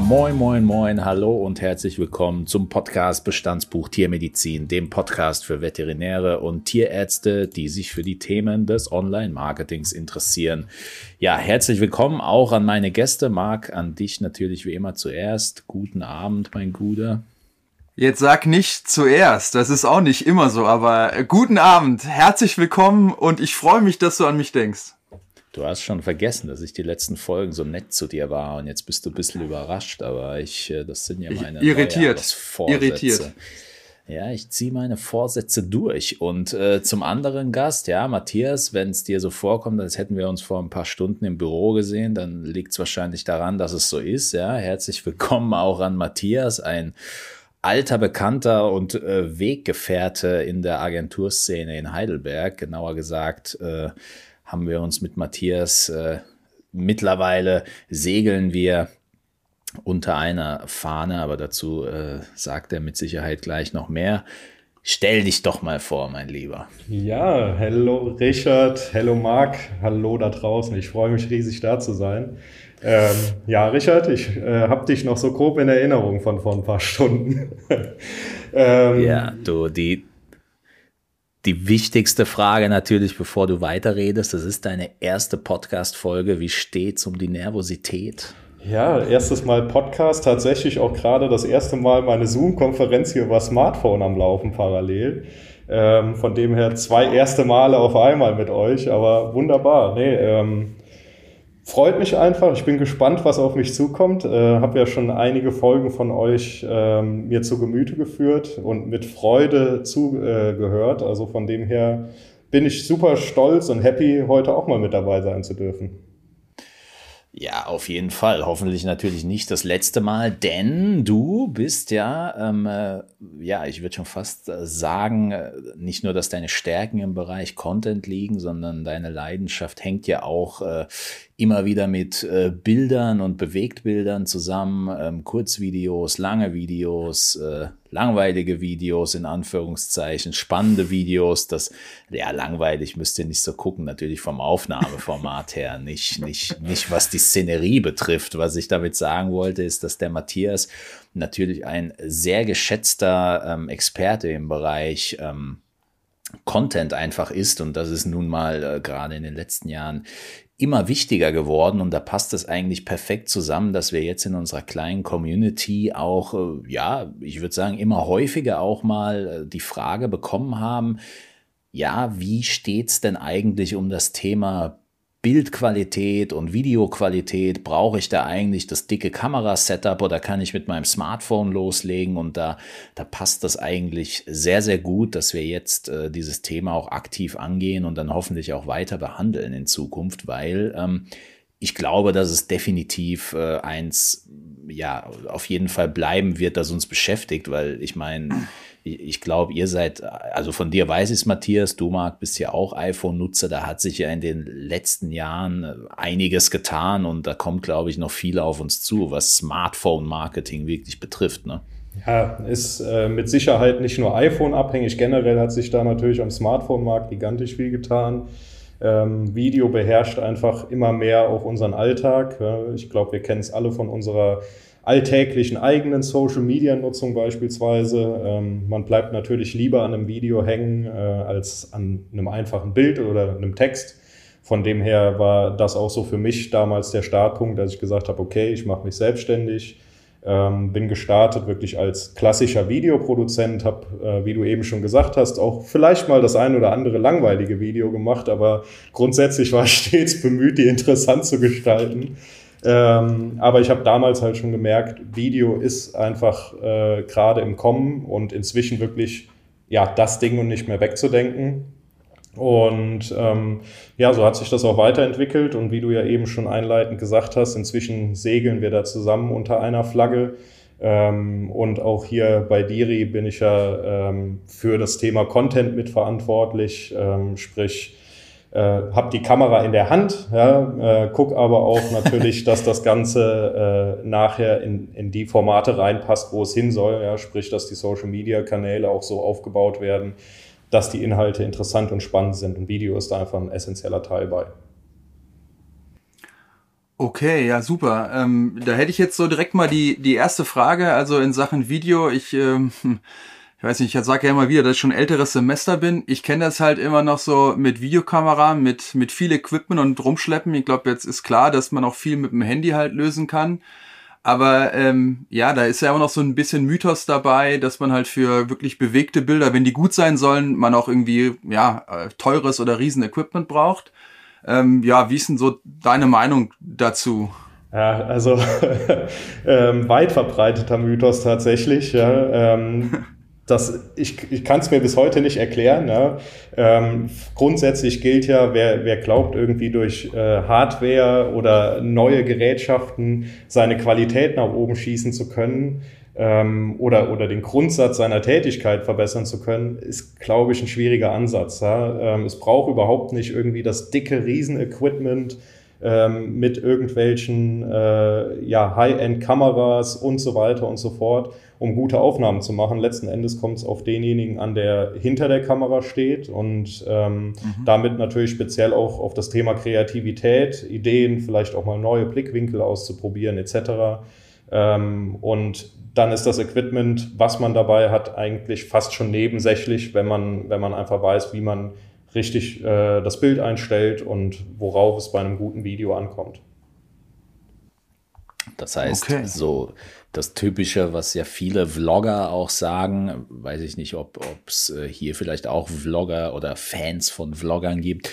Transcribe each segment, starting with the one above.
Moin, moin, moin, hallo und herzlich willkommen zum Podcast Bestandsbuch Tiermedizin, dem Podcast für Veterinäre und Tierärzte, die sich für die Themen des Online-Marketings interessieren. Ja, herzlich willkommen auch an meine Gäste. Marc, an dich natürlich wie immer zuerst. Guten Abend, mein Guter. Jetzt sag nicht zuerst, das ist auch nicht immer so, aber guten Abend, herzlich willkommen und ich freue mich, dass du an mich denkst. Du hast schon vergessen, dass ich die letzten Folgen so nett zu dir war und jetzt bist du ein bisschen überrascht, aber ich, äh, das sind ja meine irritiert. Irritiert. Ja, ich ziehe meine Vorsätze durch. Und äh, zum anderen Gast, ja, Matthias, wenn es dir so vorkommt, als hätten wir uns vor ein paar Stunden im Büro gesehen, dann liegt es wahrscheinlich daran, dass es so ist. Ja, herzlich willkommen auch an Matthias, ein alter Bekannter und äh, Weggefährte in der Agenturszene in Heidelberg, genauer gesagt. Äh, haben wir uns mit Matthias äh, mittlerweile segeln wir unter einer Fahne, aber dazu äh, sagt er mit Sicherheit gleich noch mehr. Stell dich doch mal vor, mein Lieber. Ja, hallo Richard, hallo Marc, hallo da draußen. Ich freue mich riesig da zu sein. Ähm, ja, Richard, ich äh, habe dich noch so grob in Erinnerung von vor ein paar Stunden. ähm, ja, du, die, die wichtigste Frage natürlich, bevor du weiterredest, das ist deine erste Podcast-Folge. Wie steht's um die Nervosität? Ja, erstes Mal Podcast, tatsächlich auch gerade das erste Mal meine Zoom-Konferenz hier über Smartphone am Laufen parallel. Ähm, von dem her zwei erste Male auf einmal mit euch, aber wunderbar. Nee, ähm, freut mich einfach. Ich bin gespannt, was auf mich zukommt. Äh, habe ja schon einige Folgen von euch ähm, mir zu Gemüte geführt und mit Freude zugehört. Äh, also von dem her bin ich super stolz und happy, heute auch mal mit dabei sein zu dürfen. Ja, auf jeden Fall. Hoffentlich natürlich nicht das letzte Mal, denn du bist ja, ähm, äh, ja, ich würde schon fast äh, sagen, äh, nicht nur, dass deine Stärken im Bereich Content liegen, sondern deine Leidenschaft hängt ja auch äh, immer wieder mit äh, Bildern und Bewegtbildern zusammen, ähm, Kurzvideos, lange Videos, äh, langweilige Videos in Anführungszeichen, spannende Videos. Das, ja, langweilig müsst ihr nicht so gucken, natürlich vom Aufnahmeformat her, nicht, nicht, nicht was die Szenerie betrifft. Was ich damit sagen wollte, ist, dass der Matthias natürlich ein sehr geschätzter ähm, Experte im Bereich ähm, Content einfach ist und das ist nun mal äh, gerade in den letzten Jahren immer wichtiger geworden und da passt es eigentlich perfekt zusammen, dass wir jetzt in unserer kleinen Community auch, äh, ja, ich würde sagen, immer häufiger auch mal äh, die Frage bekommen haben, ja, wie steht's denn eigentlich um das Thema Bildqualität und Videoqualität, brauche ich da eigentlich das dicke Kamerasetup oder kann ich mit meinem Smartphone loslegen? Und da, da passt das eigentlich sehr, sehr gut, dass wir jetzt äh, dieses Thema auch aktiv angehen und dann hoffentlich auch weiter behandeln in Zukunft, weil ähm, ich glaube, dass es definitiv äh, eins, ja, auf jeden Fall bleiben wird, das uns beschäftigt, weil ich meine, ich glaube, ihr seid, also von dir weiß ich es, Matthias, du Marc, bist ja auch iPhone-Nutzer, da hat sich ja in den letzten Jahren einiges getan und da kommt, glaube ich, noch viel auf uns zu, was Smartphone-Marketing wirklich betrifft. Ne? Ja, ist äh, mit Sicherheit nicht nur iPhone abhängig, generell hat sich da natürlich am Smartphone-Markt gigantisch viel getan. Ähm, Video beherrscht einfach immer mehr auch unseren Alltag. Ich glaube, wir kennen es alle von unserer alltäglichen eigenen Social-Media-Nutzung beispielsweise. Ähm, man bleibt natürlich lieber an einem Video hängen äh, als an einem einfachen Bild oder einem Text. Von dem her war das auch so für mich damals der Startpunkt, dass ich gesagt habe, okay, ich mache mich selbstständig, ähm, bin gestartet wirklich als klassischer Videoproduzent, habe, äh, wie du eben schon gesagt hast, auch vielleicht mal das ein oder andere langweilige Video gemacht, aber grundsätzlich war ich stets bemüht, die interessant zu gestalten. Ähm, aber ich habe damals halt schon gemerkt, Video ist einfach äh, gerade im Kommen und inzwischen wirklich ja das Ding und nicht mehr wegzudenken. Und ähm, ja, so hat sich das auch weiterentwickelt. Und wie du ja eben schon einleitend gesagt hast, inzwischen segeln wir da zusammen unter einer Flagge. Ähm, und auch hier bei Diri bin ich ja ähm, für das Thema Content mitverantwortlich, ähm, sprich äh, habe die Kamera in der Hand, ja, äh, guck aber auch natürlich, dass das Ganze äh, nachher in, in die Formate reinpasst, wo es hin soll, ja, sprich, dass die Social-Media-Kanäle auch so aufgebaut werden, dass die Inhalte interessant und spannend sind. Und Video ist da einfach ein essentieller Teil bei. Okay, ja, super. Ähm, da hätte ich jetzt so direkt mal die, die erste Frage, also in Sachen Video. Ich, ähm, ich weiß nicht, ich sage ja immer wieder, dass ich schon älteres Semester bin. Ich kenne das halt immer noch so mit Videokamera, mit, mit viel Equipment und rumschleppen. Ich glaube, jetzt ist klar, dass man auch viel mit dem Handy halt lösen kann. Aber ähm, ja, da ist ja auch noch so ein bisschen Mythos dabei, dass man halt für wirklich bewegte Bilder, wenn die gut sein sollen, man auch irgendwie ja äh, teures oder riesen Equipment braucht. Ähm, ja, wie ist denn so deine Meinung dazu? Ja, also ähm, weit verbreiteter Mythos tatsächlich. Ja. Ähm, das, ich ich kann es mir bis heute nicht erklären. Ja. Ähm, grundsätzlich gilt ja, wer, wer glaubt, irgendwie durch äh, Hardware oder neue Gerätschaften seine Qualität nach oben schießen zu können ähm, oder, oder den Grundsatz seiner Tätigkeit verbessern zu können, ist, glaube ich, ein schwieriger Ansatz. Ja. Ähm, es braucht überhaupt nicht irgendwie das dicke Riesenequipment ähm, mit irgendwelchen äh, ja, High-End-Kameras und so weiter und so fort um gute Aufnahmen zu machen. Letzten Endes kommt es auf denjenigen an, der hinter der Kamera steht und ähm, mhm. damit natürlich speziell auch auf das Thema Kreativität, Ideen, vielleicht auch mal neue Blickwinkel auszuprobieren etc. Ähm, und dann ist das Equipment, was man dabei hat, eigentlich fast schon nebensächlich, wenn man, wenn man einfach weiß, wie man richtig äh, das Bild einstellt und worauf es bei einem guten Video ankommt. Das heißt, okay. so das Typische, was ja viele Vlogger auch sagen, weiß ich nicht, ob es äh, hier vielleicht auch Vlogger oder Fans von Vloggern gibt,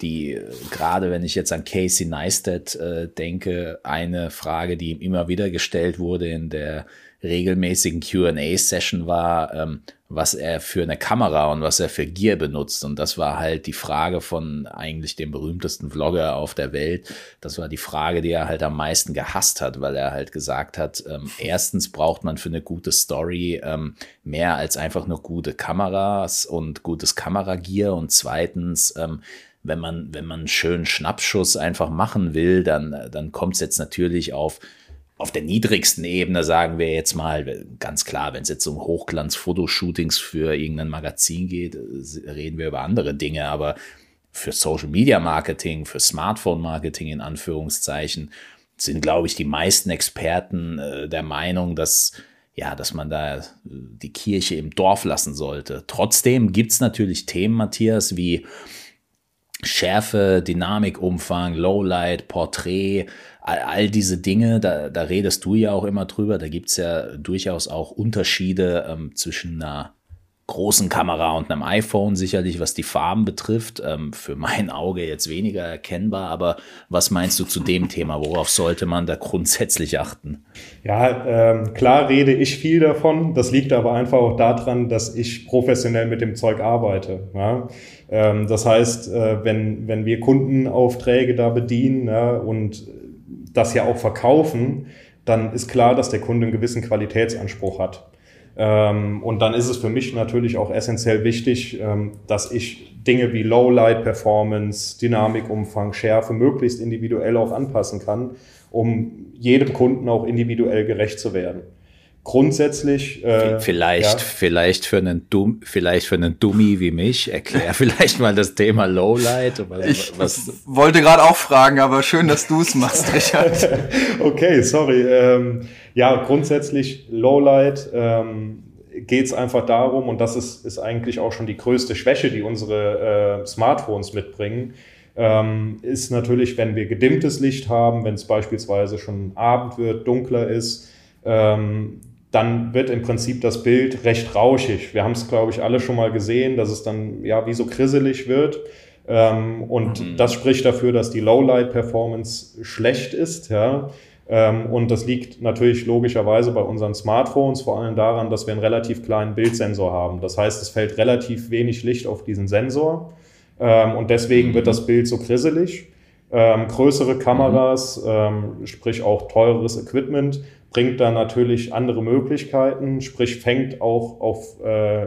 die äh, gerade wenn ich jetzt an Casey Neistat äh, denke, eine Frage, die ihm immer wieder gestellt wurde in der regelmäßigen QA-Session war, ähm, was er für eine Kamera und was er für Gear benutzt. Und das war halt die Frage von eigentlich dem berühmtesten Vlogger auf der Welt. Das war die Frage, die er halt am meisten gehasst hat, weil er halt gesagt hat, ähm, erstens braucht man für eine gute Story ähm, mehr als einfach nur gute Kameras und gutes Kameragear. Und zweitens, ähm, wenn man, wenn man einen schönen Schnappschuss einfach machen will, dann, dann kommt es jetzt natürlich auf auf der niedrigsten Ebene sagen wir jetzt mal, ganz klar, wenn es jetzt um Hochglanz-Fotoshootings für irgendein Magazin geht, äh, reden wir über andere Dinge, aber für Social Media Marketing, für Smartphone Marketing in Anführungszeichen, sind, glaube ich, die meisten Experten äh, der Meinung, dass ja, dass man da äh, die Kirche im Dorf lassen sollte. Trotzdem gibt es natürlich Themen, Matthias, wie Schärfe, Dynamik, Umfang, Lowlight, Porträt, all, all diese Dinge, da, da redest du ja auch immer drüber. Da gibt's ja durchaus auch Unterschiede ähm, zwischen einer großen Kamera und einem iPhone sicherlich, was die Farben betrifft. Ähm, für mein Auge jetzt weniger erkennbar, aber was meinst du zu dem Thema? Worauf sollte man da grundsätzlich achten? Ja, ähm, klar rede ich viel davon. Das liegt aber einfach auch daran, dass ich professionell mit dem Zeug arbeite. Ja? Ähm, das heißt, äh, wenn, wenn wir Kundenaufträge da bedienen ja, und das ja auch verkaufen, dann ist klar, dass der Kunde einen gewissen Qualitätsanspruch hat. Ähm, und dann ist es für mich natürlich auch essentiell wichtig, ähm, dass ich Dinge wie Lowlight Performance, Dynamikumfang, Schärfe möglichst individuell auch anpassen kann, um jedem Kunden auch individuell gerecht zu werden grundsätzlich. Äh, vielleicht, ja. vielleicht für einen Dumm, vielleicht für einen Dummy wie mich, erklär vielleicht mal das Thema Lowlight. Ich was, wollte gerade auch fragen, aber schön, dass du es machst, Richard. okay, sorry. Ähm, ja, grundsätzlich Lowlight ähm, geht es einfach darum, und das ist, ist eigentlich auch schon die größte Schwäche, die unsere äh, Smartphones mitbringen, ähm, ist natürlich, wenn wir gedimmtes Licht haben, wenn es beispielsweise schon Abend wird, dunkler ist, ähm, dann wird im Prinzip das Bild recht rauschig. Wir haben es, glaube ich, alle schon mal gesehen, dass es dann ja wie so krisselig wird. Ähm, und mhm. das spricht dafür, dass die Lowlight-Performance schlecht ist. Ja. Ähm, und das liegt natürlich logischerweise bei unseren Smartphones vor allem daran, dass wir einen relativ kleinen Bildsensor haben. Das heißt, es fällt relativ wenig Licht auf diesen Sensor. Ähm, und deswegen mhm. wird das Bild so krisselig. Ähm, größere Kameras, mhm. ähm, sprich auch teureres Equipment, bringt da natürlich andere Möglichkeiten, sprich fängt auch auf äh,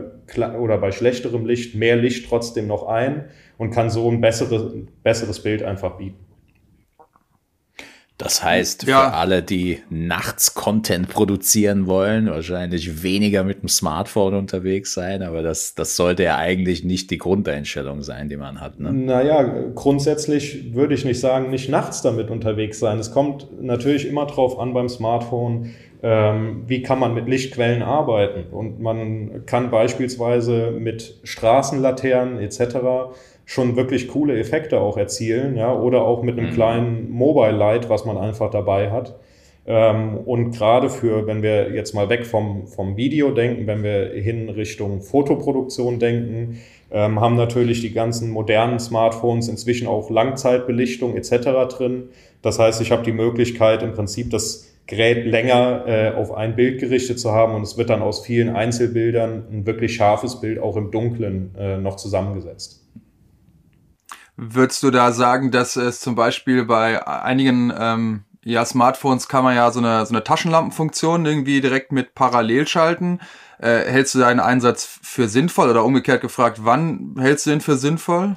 oder bei schlechterem Licht mehr Licht trotzdem noch ein und kann so ein besseres, besseres Bild einfach bieten. Das heißt, ja. für alle, die nachts Content produzieren wollen, wahrscheinlich weniger mit dem Smartphone unterwegs sein, aber das, das sollte ja eigentlich nicht die Grundeinstellung sein, die man hat. Ne? Naja, grundsätzlich würde ich nicht sagen, nicht nachts damit unterwegs sein. Es kommt natürlich immer drauf an beim Smartphone, ähm, wie kann man mit Lichtquellen arbeiten. Und man kann beispielsweise mit Straßenlaternen etc schon wirklich coole Effekte auch erzielen, ja, oder auch mit einem mhm. kleinen Mobile Light, was man einfach dabei hat. Ähm, und gerade für, wenn wir jetzt mal weg vom, vom Video denken, wenn wir hin Richtung Fotoproduktion denken, ähm, haben natürlich die ganzen modernen Smartphones inzwischen auch Langzeitbelichtung etc. drin. Das heißt, ich habe die Möglichkeit im Prinzip das Gerät länger äh, auf ein Bild gerichtet zu haben und es wird dann aus vielen Einzelbildern ein wirklich scharfes Bild auch im Dunkeln äh, noch zusammengesetzt. Würdest du da sagen, dass es zum Beispiel bei einigen ähm, ja, Smartphones kann man ja so eine, so eine Taschenlampenfunktion irgendwie direkt mit parallel schalten. Äh, hältst du deinen Einsatz für sinnvoll oder umgekehrt gefragt, wann hältst du den für sinnvoll?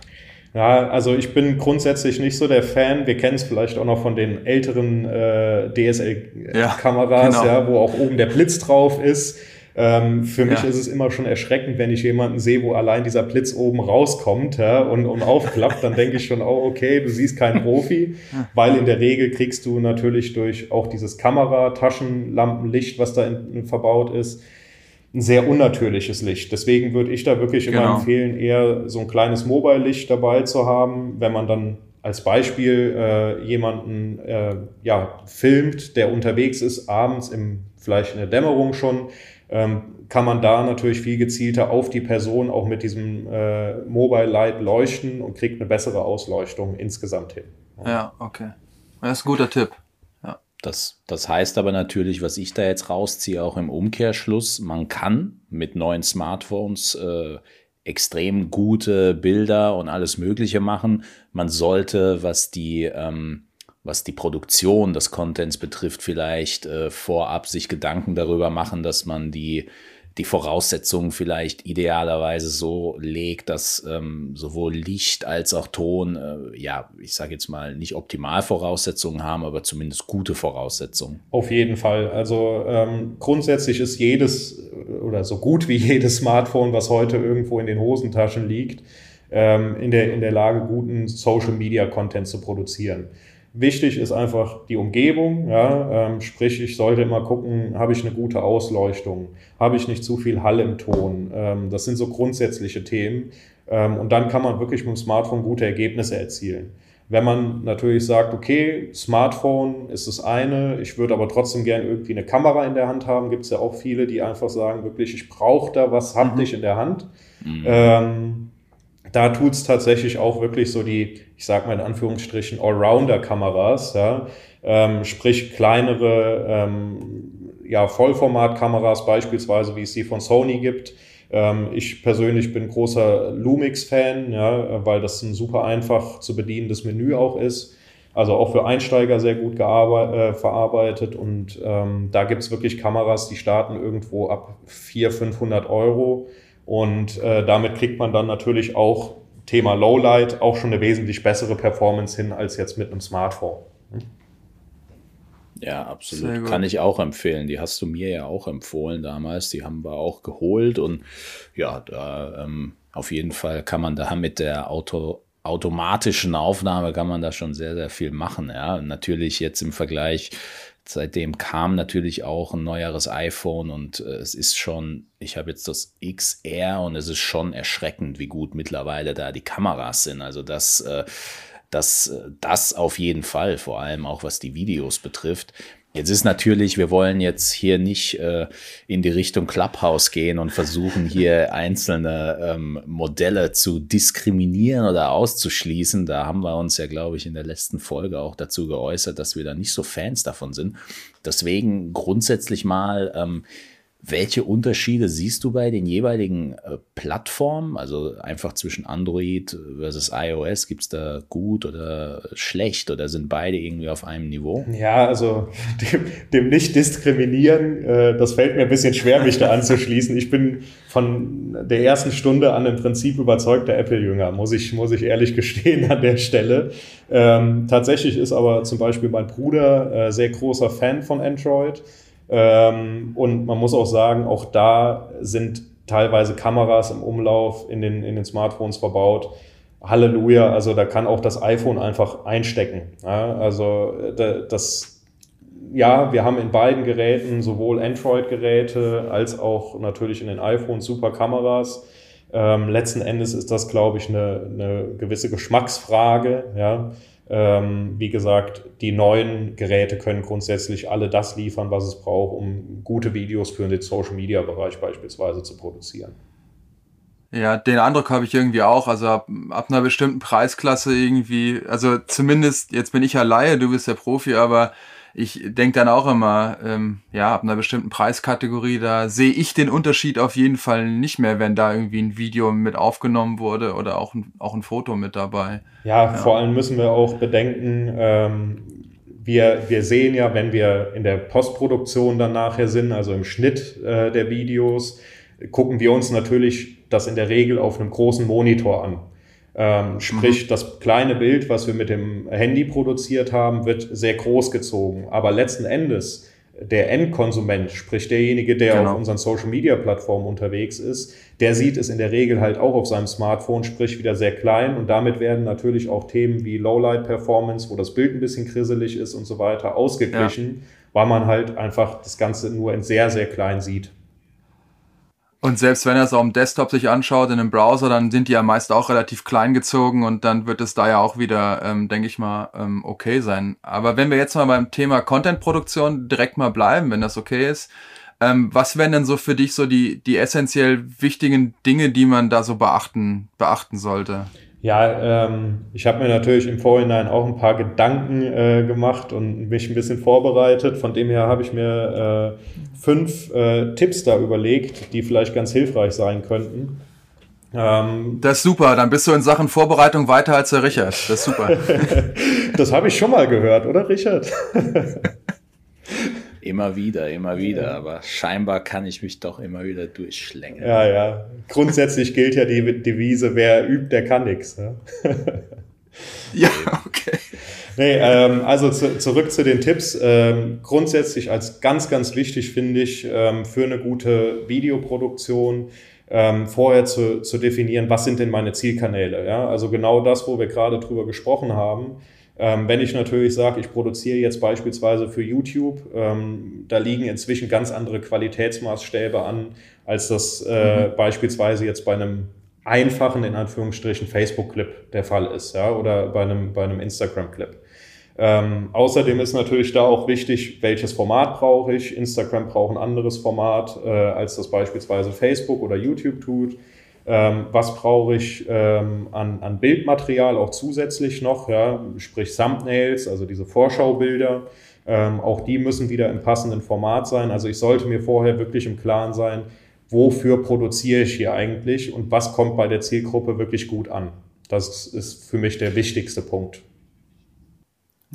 Ja, also ich bin grundsätzlich nicht so der Fan. Wir kennen es vielleicht auch noch von den älteren äh, DSL-Kameras, ja, genau. ja, wo auch oben der Blitz drauf ist. Ähm, für mich ja. ist es immer schon erschreckend, wenn ich jemanden sehe, wo allein dieser Blitz oben rauskommt ja, und, und aufklappt, dann denke ich schon, oh, okay, du siehst keinen Profi, weil in der Regel kriegst du natürlich durch auch dieses Kamera-Taschenlampenlicht, was da in, in verbaut ist, ein sehr unnatürliches Licht. Deswegen würde ich da wirklich immer genau. empfehlen, eher so ein kleines Mobile-Licht dabei zu haben, wenn man dann als Beispiel äh, jemanden äh, ja, filmt, der unterwegs ist, abends im vielleicht in der Dämmerung schon, kann man da natürlich viel gezielter auf die Person auch mit diesem äh, Mobile Light leuchten und kriegt eine bessere Ausleuchtung insgesamt hin. Ja, okay. Das ist ein guter Tipp. Ja. Das, das heißt aber natürlich, was ich da jetzt rausziehe, auch im Umkehrschluss, man kann mit neuen Smartphones äh, extrem gute Bilder und alles Mögliche machen. Man sollte, was die ähm, was die Produktion des Contents betrifft, vielleicht äh, vorab sich Gedanken darüber machen, dass man die, die Voraussetzungen vielleicht idealerweise so legt, dass ähm, sowohl Licht als auch Ton, äh, ja, ich sage jetzt mal, nicht optimal Voraussetzungen haben, aber zumindest gute Voraussetzungen. Auf jeden Fall. Also ähm, grundsätzlich ist jedes oder so gut wie jedes Smartphone, was heute irgendwo in den Hosentaschen liegt, ähm, in, der, in der Lage, guten Social-Media-Content zu produzieren. Wichtig ist einfach die Umgebung, ja, ähm, sprich, ich sollte immer gucken, habe ich eine gute Ausleuchtung, habe ich nicht zu viel Hall im Ton. Ähm, das sind so grundsätzliche Themen. Ähm, und dann kann man wirklich mit dem Smartphone gute Ergebnisse erzielen. Wenn man natürlich sagt, okay, Smartphone ist das eine, ich würde aber trotzdem gerne irgendwie eine Kamera in der Hand haben, gibt es ja auch viele, die einfach sagen, wirklich, ich brauche da was haptisch mhm. in der Hand. Mhm. Da tut es tatsächlich auch wirklich so die, ich sag mal in Anführungsstrichen, Allrounder-Kameras, ja, ähm, sprich kleinere ähm, ja, Vollformat-Kameras beispielsweise, wie es sie von Sony gibt. Ähm, ich persönlich bin großer Lumix-Fan, ja, weil das ein super einfach zu bedienendes Menü auch ist. Also auch für Einsteiger sehr gut äh, verarbeitet und ähm, da gibt's wirklich Kameras, die starten irgendwo ab 400, 500 Euro und äh, damit kriegt man dann natürlich auch Thema Lowlight auch schon eine wesentlich bessere Performance hin als jetzt mit einem Smartphone. Hm? Ja, absolut. Kann ich auch empfehlen. Die hast du mir ja auch empfohlen damals. Die haben wir auch geholt und ja, da ähm, auf jeden Fall kann man da mit der Auto, automatischen Aufnahme kann man da schon sehr, sehr viel machen. Ja, natürlich jetzt im Vergleich Seitdem kam natürlich auch ein neueres iPhone und äh, es ist schon, ich habe jetzt das XR und es ist schon erschreckend, wie gut mittlerweile da die Kameras sind. Also das, äh, das, äh, das auf jeden Fall, vor allem auch was die Videos betrifft. Jetzt ist natürlich, wir wollen jetzt hier nicht äh, in die Richtung Clubhouse gehen und versuchen hier einzelne ähm, Modelle zu diskriminieren oder auszuschließen. Da haben wir uns ja, glaube ich, in der letzten Folge auch dazu geäußert, dass wir da nicht so Fans davon sind. Deswegen grundsätzlich mal, ähm, welche Unterschiede siehst du bei den jeweiligen äh, Plattformen? Also einfach zwischen Android versus iOS, gibt es da gut oder schlecht oder sind beide irgendwie auf einem Niveau? Ja, also dem, dem Nicht-Diskriminieren, äh, das fällt mir ein bisschen schwer, mich da anzuschließen. Ich bin von der ersten Stunde an im Prinzip überzeugter Apple-Jünger, muss ich, muss ich ehrlich gestehen an der Stelle. Ähm, tatsächlich ist aber zum Beispiel mein Bruder äh, sehr großer Fan von Android. Ähm, und man muss auch sagen, auch da sind teilweise Kameras im Umlauf in den, in den Smartphones verbaut. Halleluja, also da kann auch das iPhone einfach einstecken. Ja, also das, ja, wir haben in beiden Geräten sowohl Android-Geräte als auch natürlich in den iPhones super Kameras. Ähm, letzten Endes ist das, glaube ich, eine, eine gewisse Geschmacksfrage. Ja. Ähm, wie gesagt, die neuen Geräte können grundsätzlich alle das liefern, was es braucht, um gute Videos für den Social-Media-Bereich beispielsweise zu produzieren. Ja, den Eindruck habe ich irgendwie auch. Also ab, ab einer bestimmten Preisklasse irgendwie, also zumindest, jetzt bin ich ja Laie, du bist der Profi, aber ich denke dann auch immer, ähm, ja, ab einer bestimmten Preiskategorie, da sehe ich den Unterschied auf jeden Fall nicht mehr, wenn da irgendwie ein Video mit aufgenommen wurde oder auch ein, auch ein Foto mit dabei. Ja, ja. vor allem müssen wir auch bedenken, ähm, wir, wir sehen ja, wenn wir in der Postproduktion dann nachher sind, also im Schnitt äh, der Videos, gucken wir uns natürlich das in der Regel auf einem großen Monitor an. Ähm, sprich, mhm. das kleine Bild, was wir mit dem Handy produziert haben, wird sehr groß gezogen. Aber letzten Endes, der Endkonsument, sprich derjenige, der genau. auf unseren Social Media Plattformen unterwegs ist, der sieht es in der Regel halt auch auf seinem Smartphone, sprich wieder sehr klein. Und damit werden natürlich auch Themen wie Lowlight Performance, wo das Bild ein bisschen krisselig ist und so weiter, ausgeglichen, ja. weil man halt einfach das Ganze nur in sehr, sehr klein sieht. Und selbst wenn er es auf dem Desktop sich anschaut, in einem Browser, dann sind die ja meist auch relativ klein gezogen und dann wird es da ja auch wieder, ähm, denke ich mal, ähm, okay sein. Aber wenn wir jetzt mal beim Thema Content-Produktion direkt mal bleiben, wenn das okay ist, ähm, was wären denn so für dich so die, die essentiell wichtigen Dinge, die man da so beachten, beachten sollte? Ja, ähm, ich habe mir natürlich im Vorhinein auch ein paar Gedanken äh, gemacht und mich ein bisschen vorbereitet. Von dem her habe ich mir äh, fünf äh, Tipps da überlegt, die vielleicht ganz hilfreich sein könnten. Ähm, das ist super, dann bist du in Sachen Vorbereitung weiter als der Richard. Das ist super. das habe ich schon mal gehört, oder Richard? Immer wieder, immer wieder, aber scheinbar kann ich mich doch immer wieder durchschlängeln. Ja, ja. Grundsätzlich gilt ja die Devise, wer übt, der kann nichts. Ne? ja, okay. Nee, ähm, also zu, zurück zu den Tipps. Ähm, grundsätzlich als ganz, ganz wichtig finde ich ähm, für eine gute Videoproduktion ähm, vorher zu, zu definieren, was sind denn meine Zielkanäle. Ja? Also genau das, wo wir gerade drüber gesprochen haben. Ähm, wenn ich natürlich sage, ich produziere jetzt beispielsweise für YouTube, ähm, da liegen inzwischen ganz andere Qualitätsmaßstäbe an, als das äh, mhm. beispielsweise jetzt bei einem einfachen, in Anführungsstrichen, Facebook-Clip der Fall ist, ja, oder bei einem, bei einem Instagram-Clip. Ähm, außerdem ist natürlich da auch wichtig, welches Format brauche ich. Instagram braucht ein anderes Format, äh, als das beispielsweise Facebook oder YouTube tut. Ähm, was brauche ich ähm, an, an Bildmaterial auch zusätzlich noch, ja, sprich Thumbnails, also diese Vorschaubilder. Ähm, auch die müssen wieder im passenden Format sein. Also ich sollte mir vorher wirklich im Klaren sein, wofür produziere ich hier eigentlich und was kommt bei der Zielgruppe wirklich gut an. Das ist für mich der wichtigste Punkt.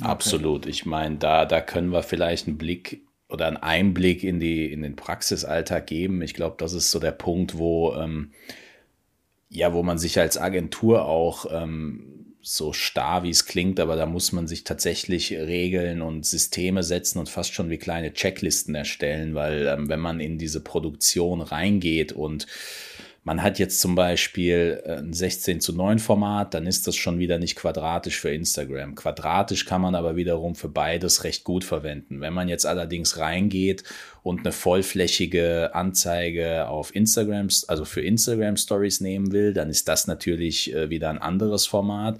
Absolut. Ich meine, da, da können wir vielleicht einen Blick oder einen Einblick in, die, in den Praxisalltag geben. Ich glaube, das ist so der Punkt, wo ähm, ja, wo man sich als Agentur auch ähm, so starr, wie es klingt, aber da muss man sich tatsächlich Regeln und Systeme setzen und fast schon wie kleine Checklisten erstellen, weil ähm, wenn man in diese Produktion reingeht und man hat jetzt zum Beispiel äh, ein 16 zu 9 Format, dann ist das schon wieder nicht quadratisch für Instagram. Quadratisch kann man aber wiederum für beides recht gut verwenden. Wenn man jetzt allerdings reingeht und eine vollflächige Anzeige auf Instagram, also für Instagram Stories nehmen will, dann ist das natürlich äh, wieder ein anderes Format.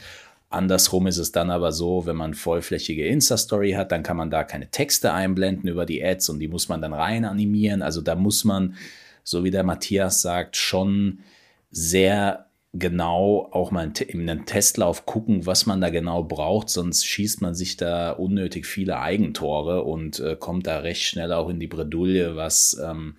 Andersrum ist es dann aber so, wenn man vollflächige Insta-Story hat, dann kann man da keine Texte einblenden über die Ads und die muss man dann rein animieren. Also da muss man so wie der Matthias sagt, schon sehr genau auch mal in einem Testlauf gucken, was man da genau braucht, sonst schießt man sich da unnötig viele Eigentore und äh, kommt da recht schnell auch in die Bredouille, was ähm,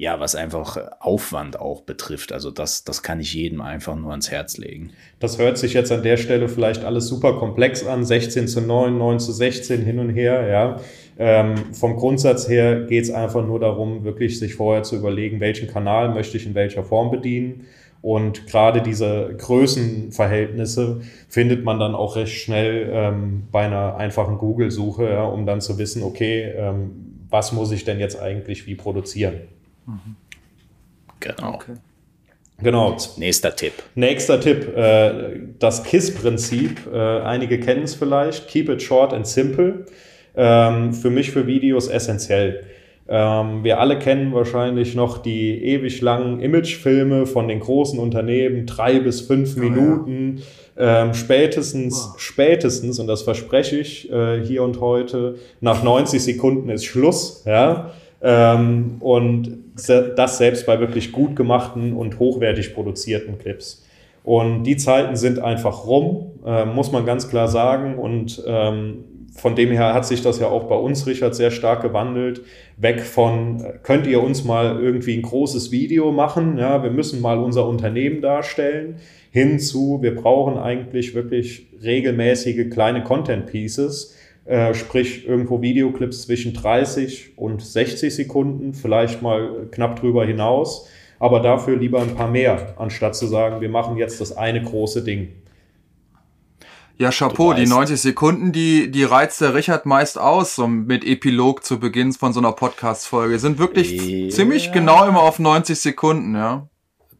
ja, was einfach Aufwand auch betrifft. Also das, das kann ich jedem einfach nur ans Herz legen. Das hört sich jetzt an der Stelle vielleicht alles super komplex an, 16 zu 9, 9 zu 16 hin und her, ja. Ähm, vom Grundsatz her geht es einfach nur darum, wirklich sich vorher zu überlegen, welchen Kanal möchte ich in welcher Form bedienen. Und gerade diese Größenverhältnisse findet man dann auch recht schnell ähm, bei einer einfachen Google-Suche, ja, um dann zu wissen, okay, ähm, was muss ich denn jetzt eigentlich wie produzieren. Genau. Okay. Genau. Nächster Tipp. Nächster Tipp, äh, das KISS-Prinzip. Äh, einige kennen es vielleicht. Keep it short and simple. Ähm, für mich für Videos essentiell. Ähm, wir alle kennen wahrscheinlich noch die ewig langen Imagefilme von den großen Unternehmen, drei bis fünf oh, Minuten. Ja. Ähm, spätestens, oh. spätestens, und das verspreche ich äh, hier und heute, nach 90 Sekunden ist Schluss. Ja? Ähm, und das selbst bei wirklich gut gemachten und hochwertig produzierten Clips. Und die Zeiten sind einfach rum, äh, muss man ganz klar sagen. Und ähm, von dem her hat sich das ja auch bei uns, Richard, sehr stark gewandelt. Weg von, könnt ihr uns mal irgendwie ein großes Video machen? Ja, wir müssen mal unser Unternehmen darstellen. Hin zu, wir brauchen eigentlich wirklich regelmäßige kleine Content Pieces, äh, sprich irgendwo Videoclips zwischen 30 und 60 Sekunden, vielleicht mal knapp drüber hinaus, aber dafür lieber ein paar mehr, anstatt zu sagen, wir machen jetzt das eine große Ding. Ja, Chapeau, die 90 Sekunden, die, die reizt der Richard meist aus, so mit Epilog zu Beginn von so einer Podcast-Folge. Sind wirklich ja. ziemlich genau immer auf 90 Sekunden, ja.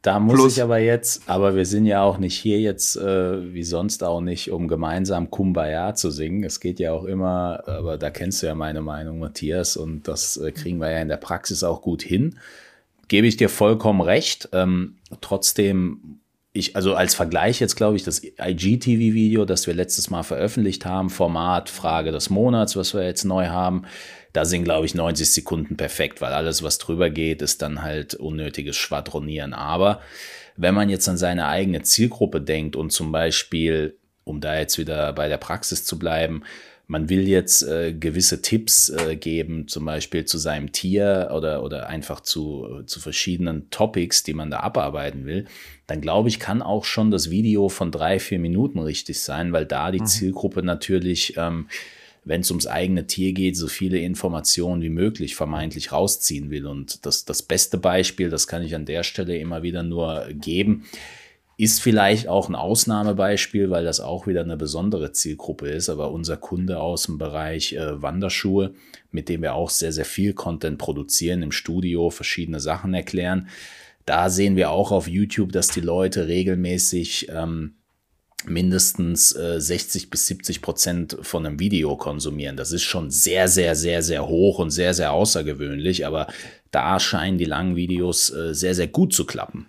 Da muss Plus. ich aber jetzt, aber wir sind ja auch nicht hier jetzt, äh, wie sonst auch nicht, um gemeinsam Kumbaya zu singen. Es geht ja auch immer, aber da kennst du ja meine Meinung, Matthias, und das äh, kriegen wir ja in der Praxis auch gut hin. Gebe ich dir vollkommen recht. Ähm, trotzdem, ich, also als Vergleich jetzt glaube ich, das IGTV-Video, das wir letztes Mal veröffentlicht haben, Format Frage des Monats, was wir jetzt neu haben, da sind, glaube ich, 90 Sekunden perfekt, weil alles, was drüber geht, ist dann halt unnötiges Schwadronieren. Aber wenn man jetzt an seine eigene Zielgruppe denkt und zum Beispiel, um da jetzt wieder bei der Praxis zu bleiben, man will jetzt äh, gewisse Tipps äh, geben, zum Beispiel zu seinem Tier oder, oder einfach zu, zu verschiedenen Topics, die man da abarbeiten will, dann glaube ich, kann auch schon das Video von drei, vier Minuten richtig sein, weil da die mhm. Zielgruppe natürlich ähm, wenn es ums eigene Tier geht, so viele Informationen wie möglich vermeintlich rausziehen will. Und das, das beste Beispiel, das kann ich an der Stelle immer wieder nur geben, ist vielleicht auch ein Ausnahmebeispiel, weil das auch wieder eine besondere Zielgruppe ist, aber unser Kunde aus dem Bereich äh, Wanderschuhe, mit dem wir auch sehr, sehr viel Content produzieren, im Studio verschiedene Sachen erklären. Da sehen wir auch auf YouTube, dass die Leute regelmäßig ähm, mindestens äh, 60 bis 70 Prozent von einem Video konsumieren. Das ist schon sehr, sehr, sehr, sehr hoch und sehr, sehr außergewöhnlich, aber da scheinen die langen Videos äh, sehr, sehr gut zu klappen.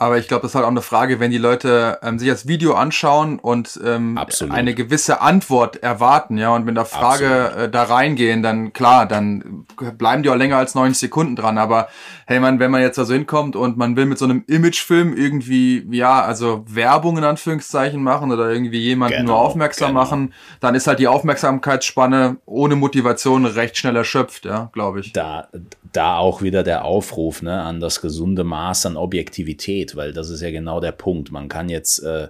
Aber ich glaube, das ist halt auch eine Frage, wenn die Leute ähm, sich das Video anschauen und ähm, eine gewisse Antwort erwarten, ja, und mit der Frage äh, da reingehen, dann klar, dann bleiben die auch länger als 90 Sekunden dran. Aber hey man, wenn man jetzt da so hinkommt und man will mit so einem Imagefilm irgendwie, ja, also Werbung in Anführungszeichen machen oder irgendwie jemanden genau, nur aufmerksam genau. machen, dann ist halt die Aufmerksamkeitsspanne ohne Motivation recht schnell erschöpft, ja, glaube ich. Da, da auch wieder der Aufruf ne, an das gesunde Maß an Objektivität, weil das ist ja genau der Punkt. Man kann jetzt äh,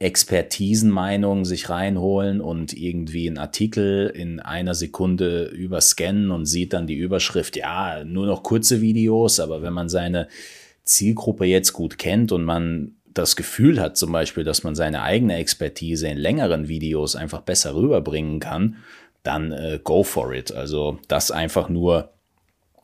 Expertisenmeinungen sich reinholen und irgendwie einen Artikel in einer Sekunde überscannen und sieht dann die Überschrift, ja, nur noch kurze Videos, aber wenn man seine Zielgruppe jetzt gut kennt und man das Gefühl hat zum Beispiel, dass man seine eigene Expertise in längeren Videos einfach besser rüberbringen kann, dann äh, go for it. Also das einfach nur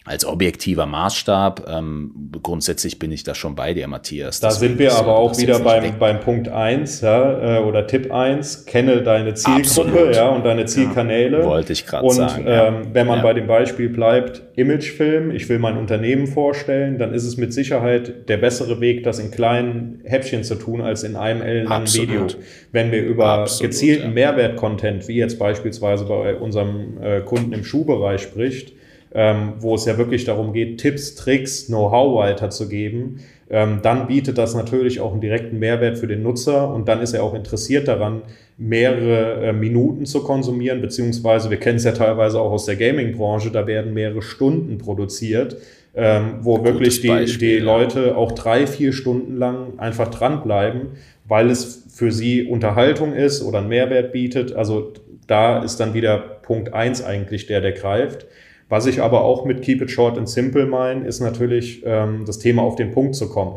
als objektiver Maßstab. Ähm, grundsätzlich bin ich da schon bei dir, Matthias. Da sind wir aber auch wieder beim, beim Punkt eins ja, äh, oder Tipp eins kenne deine Zielgruppe ja, und deine Zielkanäle. Ja, wollte ich gerade sagen. Und ähm, wenn man bei dem Beispiel bleibt, Imagefilm, ich will mein Unternehmen vorstellen, dann ist es mit Sicherheit der bessere Weg, das in kleinen Häppchen zu tun, als in einem ellenlangen Video. Wenn wir über Absolut, gezielten Mehrwert-Content, wie jetzt beispielsweise bei unserem äh, Kunden im Schuhbereich spricht, ähm, wo es ja wirklich darum geht, Tipps, Tricks, Know-how weiterzugeben, ähm, dann bietet das natürlich auch einen direkten Mehrwert für den Nutzer und dann ist er auch interessiert daran, mehrere äh, Minuten zu konsumieren, beziehungsweise wir kennen es ja teilweise auch aus der Gaming-Branche, da werden mehrere Stunden produziert. ähm, wo wirklich die, Beispiel, die Leute auch drei, vier Stunden lang einfach dranbleiben, weil es für sie Unterhaltung ist oder einen Mehrwert bietet. Also da ist dann wieder Punkt eins eigentlich der, der greift. Was ich aber auch mit Keep It Short and Simple meine, ist natürlich ähm, das Thema auf den Punkt zu kommen.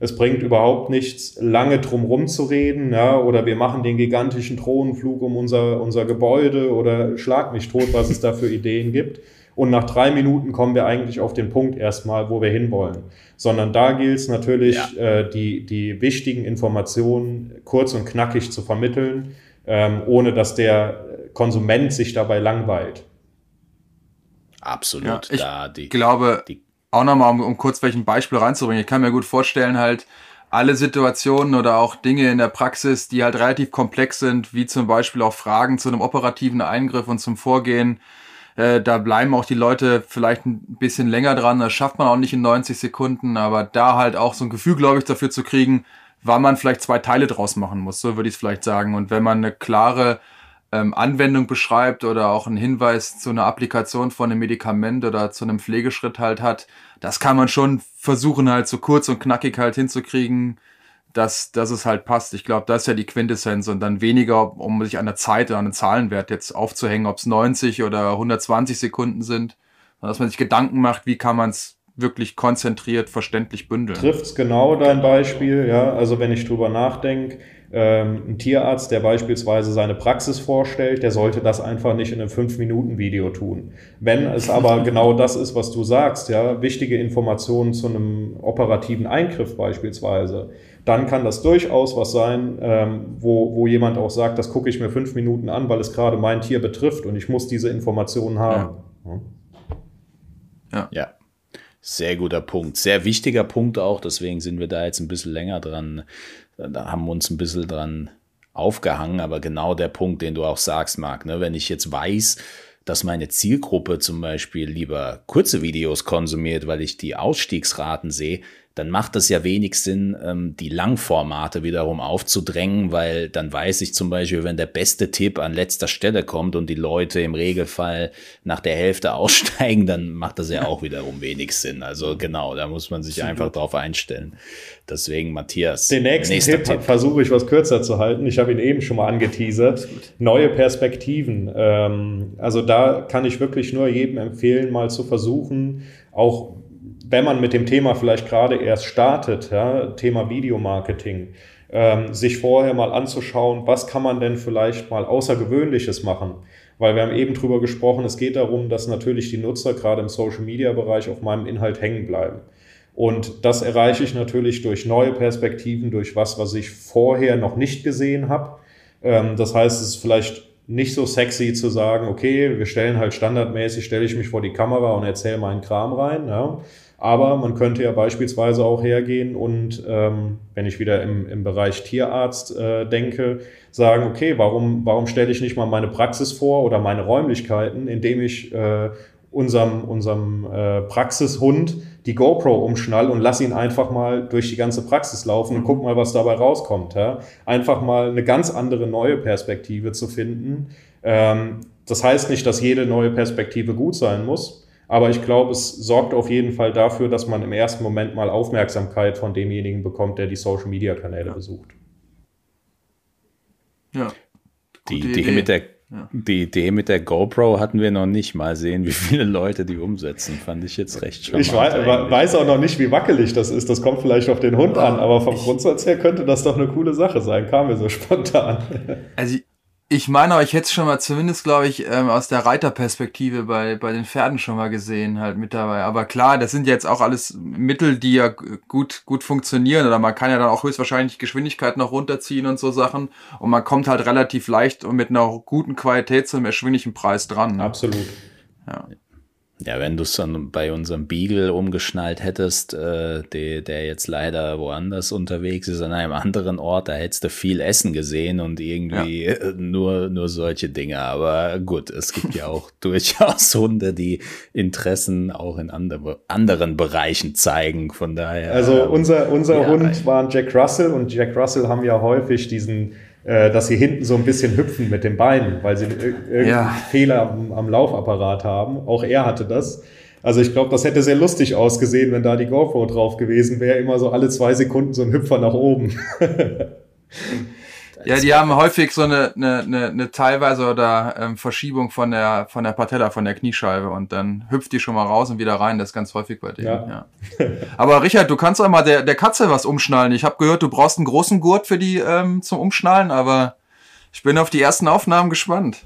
Es bringt überhaupt nichts, lange drum zu reden, ja, oder wir machen den gigantischen Drohnenflug um unser, unser Gebäude oder schlag mich tot, was es da für Ideen gibt. Und nach drei Minuten kommen wir eigentlich auf den Punkt erstmal, wo wir hinwollen. Sondern da gilt es natürlich, ja. äh, die, die wichtigen Informationen kurz und knackig zu vermitteln, ähm, ohne dass der Konsument sich dabei langweilt. Absolut. Ja, ich da die, glaube, die auch nochmal, um, um kurz welchen Beispiel reinzubringen. Ich kann mir gut vorstellen, halt alle Situationen oder auch Dinge in der Praxis, die halt relativ komplex sind, wie zum Beispiel auch Fragen zu einem operativen Eingriff und zum Vorgehen. Äh, da bleiben auch die Leute vielleicht ein bisschen länger dran. Das schafft man auch nicht in 90 Sekunden, aber da halt auch so ein Gefühl, glaube ich, dafür zu kriegen, wann man vielleicht zwei Teile draus machen muss. So würde ich es vielleicht sagen. Und wenn man eine klare ähm, Anwendung beschreibt oder auch einen Hinweis zu einer Applikation von einem Medikament oder zu einem Pflegeschritt halt hat, das kann man schon versuchen halt so kurz und knackig halt hinzukriegen, dass, dass es halt passt. Ich glaube, das ist ja die Quintessenz und dann weniger, um sich an der Zeit oder an den Zahlenwert jetzt aufzuhängen, ob es 90 oder 120 Sekunden sind, sondern dass man sich Gedanken macht, wie kann man es wirklich konzentriert, verständlich bündeln. Trifft's genau dein Beispiel, ja. Also wenn ich drüber nachdenke, ein Tierarzt, der beispielsweise seine Praxis vorstellt, der sollte das einfach nicht in einem 5-Minuten-Video tun. Wenn es aber genau das ist, was du sagst, ja, wichtige Informationen zu einem operativen Eingriff beispielsweise, dann kann das durchaus was sein, ähm, wo, wo jemand auch sagt, das gucke ich mir fünf Minuten an, weil es gerade mein Tier betrifft und ich muss diese Informationen haben. Ja. ja. ja. Sehr guter Punkt. Sehr wichtiger Punkt auch, deswegen sind wir da jetzt ein bisschen länger dran da haben wir uns ein bisschen dran aufgehangen, aber genau der Punkt, den du auch sagst, Marc, ne, wenn ich jetzt weiß, dass meine Zielgruppe zum Beispiel lieber kurze Videos konsumiert, weil ich die Ausstiegsraten sehe, dann macht es ja wenig Sinn, ähm, die Langformate wiederum aufzudrängen, weil dann weiß ich zum Beispiel, wenn der beste Tipp an letzter Stelle kommt und die Leute im Regelfall nach der Hälfte aussteigen, dann macht das ja auch wiederum wenig Sinn. Also genau, da muss man sich einfach drauf einstellen. Deswegen, Matthias. Den nächsten Tipp, Tipp. versuche ich was kürzer zu halten. Ich habe ihn eben schon mal angeteasert. Neue Perspektiven. Ähm, also da kann ich wirklich nur jedem empfehlen, mal zu versuchen, auch wenn man mit dem Thema vielleicht gerade erst startet, ja, Thema Videomarketing, ähm, sich vorher mal anzuschauen, was kann man denn vielleicht mal Außergewöhnliches machen. Weil wir haben eben drüber gesprochen, es geht darum, dass natürlich die Nutzer gerade im Social-Media-Bereich auf meinem Inhalt hängen bleiben. Und das erreiche ich natürlich durch neue Perspektiven, durch was, was ich vorher noch nicht gesehen habe. Ähm, das heißt, es ist vielleicht nicht so sexy zu sagen, okay, wir stellen halt standardmäßig, stelle ich mich vor die Kamera und erzähle meinen Kram rein. Ja. Aber man könnte ja beispielsweise auch hergehen und, ähm, wenn ich wieder im, im Bereich Tierarzt äh, denke, sagen, okay, warum, warum stelle ich nicht mal meine Praxis vor oder meine Räumlichkeiten, indem ich äh, unserem, unserem äh, Praxishund die GoPro umschnall und lass ihn einfach mal durch die ganze Praxis laufen und guck mal, was dabei rauskommt. Ja? Einfach mal eine ganz andere neue Perspektive zu finden. Ähm, das heißt nicht, dass jede neue Perspektive gut sein muss. Aber ich glaube, es sorgt auf jeden Fall dafür, dass man im ersten Moment mal Aufmerksamkeit von demjenigen bekommt, der die Social-Media-Kanäle besucht. Ja. Die Idee mit der ja. Die Idee mit der GoPro hatten wir noch nicht. Mal sehen, wie viele Leute die umsetzen. Fand ich jetzt recht charmant. Ich weiß, weiß, auch noch nicht, wie wackelig das ist. Das kommt vielleicht auf den Hund an, aber vom Grundsatz her könnte das doch eine coole Sache sein. Kam mir so spontan. Also ich meine, aber ich hätte es schon mal zumindest, glaube ich, ähm, aus der Reiterperspektive bei, bei den Pferden schon mal gesehen, halt mit dabei. Aber klar, das sind jetzt auch alles Mittel, die ja gut, gut funktionieren. Oder man kann ja dann auch höchstwahrscheinlich Geschwindigkeit noch runterziehen und so Sachen. Und man kommt halt relativ leicht und mit einer guten Qualität zu einem erschwinglichen Preis dran. Ne? Absolut. Ja. Ja, wenn du es dann bei unserem Beagle umgeschnallt hättest, äh, der, der jetzt leider woanders unterwegs ist, an einem anderen Ort, da hättest du viel Essen gesehen und irgendwie ja. Äh, nur, nur solche Dinge. Aber gut, es gibt ja auch durchaus Hunde, die Interessen auch in andere, anderen Bereichen zeigen. Von daher. Also unser, unser ja, Hund war ein Jack Russell und Jack Russell haben ja häufig diesen dass sie hinten so ein bisschen hüpfen mit den Beinen, weil sie irgendeinen ja. Fehler am, am, Laufapparat haben. Auch er hatte das. Also ich glaube, das hätte sehr lustig ausgesehen, wenn da die GoPro drauf gewesen wäre. Immer so alle zwei Sekunden so ein Hüpfer nach oben. ja, die haben häufig so eine, eine, eine, eine teilweise oder ähm, Verschiebung von der von der Patella, von der Kniescheibe und dann hüpft die schon mal raus und wieder rein. Das ist ganz häufig bei denen. Ja. ja. Aber Richard, du kannst auch mal der, der Katze was umschnallen. Ich habe gehört, du brauchst einen großen Gurt für die ähm, zum Umschnallen, aber ich bin auf die ersten Aufnahmen gespannt.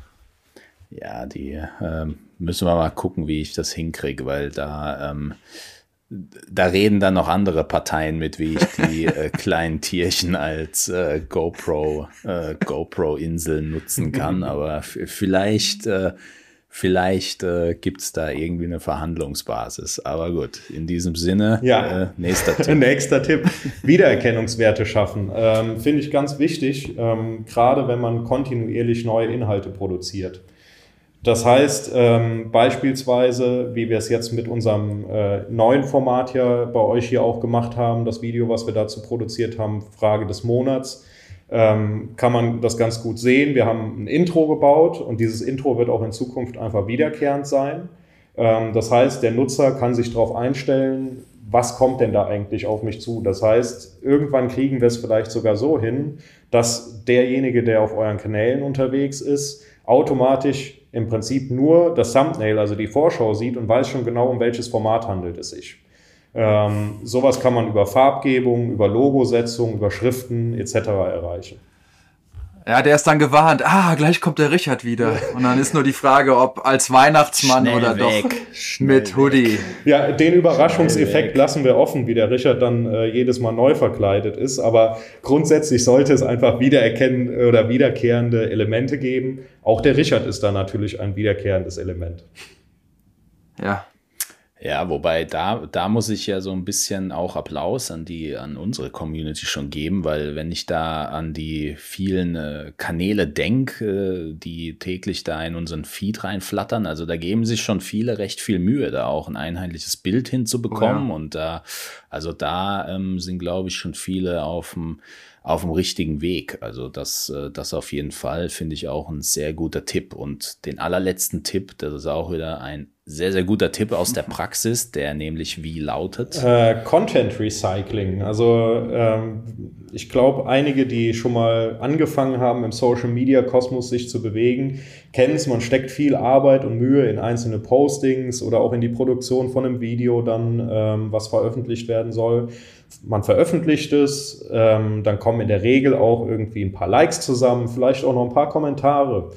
Ja, die ähm, müssen wir mal gucken, wie ich das hinkriege, weil da, ähm, da reden dann noch andere Parteien mit, wie ich die äh, kleinen Tierchen als äh, GoPro, äh, GoPro-Insel nutzen kann. Aber vielleicht, äh, vielleicht äh, gibt es da irgendwie eine Verhandlungsbasis. Aber gut, in diesem Sinne, ja. äh, nächster Tipp. nächster Tipp, Wiedererkennungswerte schaffen. Ähm, Finde ich ganz wichtig, ähm, gerade wenn man kontinuierlich neue Inhalte produziert. Das heißt ähm, beispielsweise, wie wir es jetzt mit unserem äh, neuen Format ja bei euch hier auch gemacht haben, das Video, was wir dazu produziert haben, Frage des Monats, ähm, kann man das ganz gut sehen. Wir haben ein Intro gebaut und dieses Intro wird auch in Zukunft einfach wiederkehrend sein. Ähm, das heißt, der Nutzer kann sich darauf einstellen, was kommt denn da eigentlich auf mich zu? Das heißt, irgendwann kriegen wir es vielleicht sogar so hin, dass derjenige, der auf euren Kanälen unterwegs ist, automatisch im Prinzip nur das Thumbnail, also die Vorschau sieht und weiß schon genau, um welches Format handelt es sich. Ähm, sowas kann man über Farbgebung, über Logosetzung, über Schriften etc. erreichen. Ja, der ist dann gewarnt, ah, gleich kommt der Richard wieder. Und dann ist nur die Frage, ob als Weihnachtsmann Schnell oder weg. doch Schnell mit Hoodie. Weg. Ja, den Überraschungseffekt lassen wir offen, wie der Richard dann äh, jedes Mal neu verkleidet ist. Aber grundsätzlich sollte es einfach wiedererkennen oder wiederkehrende Elemente geben. Auch der Richard ist da natürlich ein wiederkehrendes Element. Ja, ja, wobei da, da muss ich ja so ein bisschen auch Applaus an die, an unsere Community schon geben, weil wenn ich da an die vielen äh, Kanäle denke, äh, die täglich da in unseren Feed reinflattern, also da geben sich schon viele recht viel Mühe, da auch ein einheitliches Bild hinzubekommen. Oh ja. Und da, also da ähm, sind, glaube ich, schon viele auf dem auf dem richtigen Weg. Also das, äh, das auf jeden Fall finde ich auch ein sehr guter Tipp. Und den allerletzten Tipp, das ist auch wieder ein sehr, sehr guter Tipp aus der Praxis, der nämlich wie lautet? Äh, Content Recycling. Also ähm, ich glaube, einige, die schon mal angefangen haben, im Social Media Kosmos sich zu bewegen, kennen es. Man steckt viel Arbeit und Mühe in einzelne Postings oder auch in die Produktion von einem Video, dann ähm, was veröffentlicht werden soll. Man veröffentlicht es, ähm, dann kommen in der Regel auch irgendwie ein paar Likes zusammen, vielleicht auch noch ein paar Kommentare.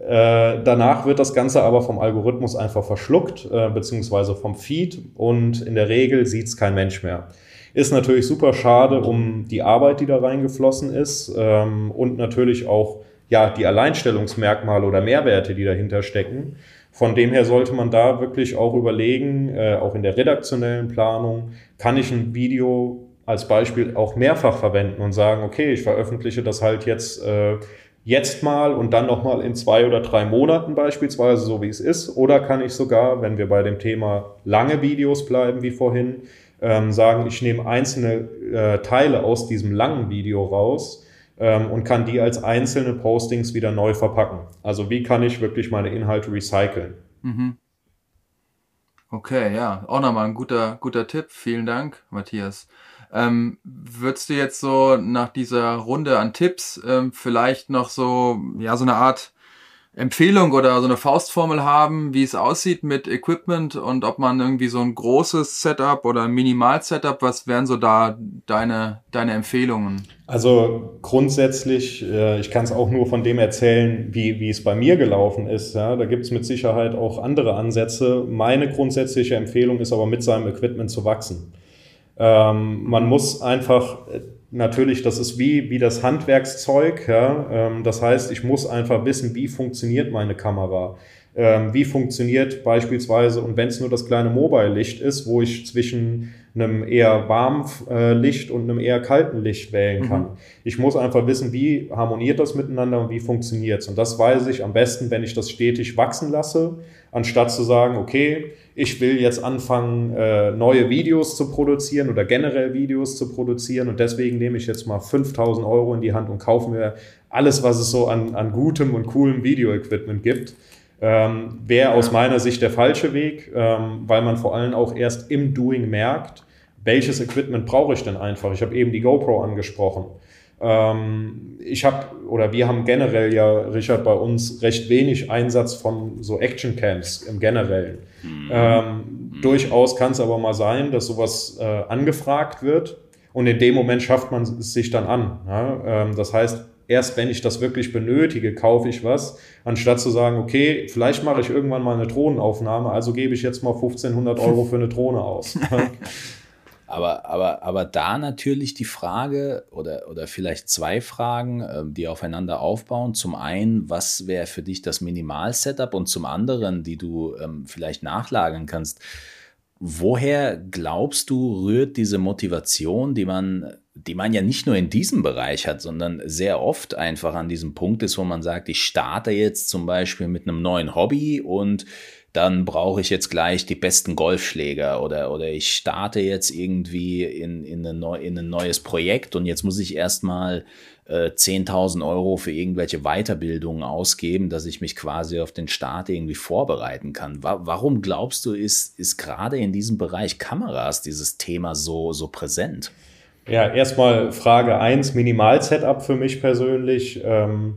Äh, danach wird das Ganze aber vom Algorithmus einfach verschluckt, äh, beziehungsweise vom Feed und in der Regel sieht es kein Mensch mehr. Ist natürlich super schade um die Arbeit, die da reingeflossen ist ähm, und natürlich auch ja, die Alleinstellungsmerkmale oder Mehrwerte, die dahinter stecken. Von dem her sollte man da wirklich auch überlegen, äh, auch in der redaktionellen Planung, kann ich ein Video als Beispiel auch mehrfach verwenden und sagen, okay, ich veröffentliche das halt jetzt äh, jetzt mal und dann nochmal in zwei oder drei Monaten beispielsweise, so wie es ist? Oder kann ich sogar, wenn wir bei dem Thema lange Videos bleiben wie vorhin, ähm, sagen, ich nehme einzelne äh, Teile aus diesem langen Video raus ähm, und kann die als einzelne Postings wieder neu verpacken. Also wie kann ich wirklich meine Inhalte recyceln? Mhm. Okay, ja, auch nochmal ein guter, guter Tipp. Vielen Dank, Matthias. Ähm, würdest du jetzt so nach dieser Runde an Tipps ähm, vielleicht noch so, ja, so eine Art Empfehlung oder so eine Faustformel haben, wie es aussieht mit Equipment und ob man irgendwie so ein großes Setup oder ein Minimal-Setup, was wären so da deine, deine Empfehlungen? Also grundsätzlich, äh, ich kann es auch nur von dem erzählen, wie, wie es bei mir gelaufen ist. Ja, da gibt es mit Sicherheit auch andere Ansätze. Meine grundsätzliche Empfehlung ist aber mit seinem Equipment zu wachsen. Ähm, man muss einfach natürlich, das ist wie, wie das Handwerkszeug. Ja? Ähm, das heißt, ich muss einfach wissen, wie funktioniert meine Kamera. Ähm, wie funktioniert beispielsweise, und wenn es nur das kleine Mobile-Licht ist, wo ich zwischen einem eher warmen äh, Licht und einem eher kalten Licht wählen kann. Mhm. Ich muss einfach wissen, wie harmoniert das miteinander und wie funktioniert es. Und das weiß ich am besten, wenn ich das stetig wachsen lasse, anstatt zu sagen, okay, ich will jetzt anfangen, äh, neue Videos zu produzieren oder generell Videos zu produzieren und deswegen nehme ich jetzt mal 5000 Euro in die Hand und kaufe mir alles, was es so an, an gutem und coolem Video-Equipment gibt. Ähm, Wäre aus meiner Sicht der falsche Weg, ähm, weil man vor allem auch erst im Doing merkt, welches Equipment brauche ich denn einfach. Ich habe eben die GoPro angesprochen. Ähm, ich habe oder wir haben generell ja, Richard, bei uns recht wenig Einsatz von so Action-Camps im Generellen. Mhm. Ähm, mhm. Durchaus kann es aber mal sein, dass sowas äh, angefragt wird und in dem Moment schafft man es sich dann an. Ja? Ähm, das heißt, erst wenn ich das wirklich benötige, kaufe ich was, anstatt zu sagen, okay, vielleicht mache ich irgendwann mal eine Drohnenaufnahme, also gebe ich jetzt mal 1500 Euro für eine Drohne aus. Aber, aber, aber da natürlich die Frage oder, oder vielleicht zwei Fragen, ähm, die aufeinander aufbauen. Zum einen, was wäre für dich das Minimal-Setup und zum anderen, die du ähm, vielleicht nachlagern kannst. Woher glaubst du, rührt diese Motivation, die man, die man ja nicht nur in diesem Bereich hat, sondern sehr oft einfach an diesem Punkt ist, wo man sagt, ich starte jetzt zum Beispiel mit einem neuen Hobby und dann brauche ich jetzt gleich die besten Golfschläger oder, oder ich starte jetzt irgendwie in, in, eine neu, in ein neues Projekt und jetzt muss ich erstmal äh, 10.000 Euro für irgendwelche Weiterbildungen ausgeben, dass ich mich quasi auf den Start irgendwie vorbereiten kann. Wa warum glaubst du, ist, ist gerade in diesem Bereich Kameras dieses Thema so, so präsent? Ja, erstmal Frage 1, Minimal-Setup für mich persönlich. Ähm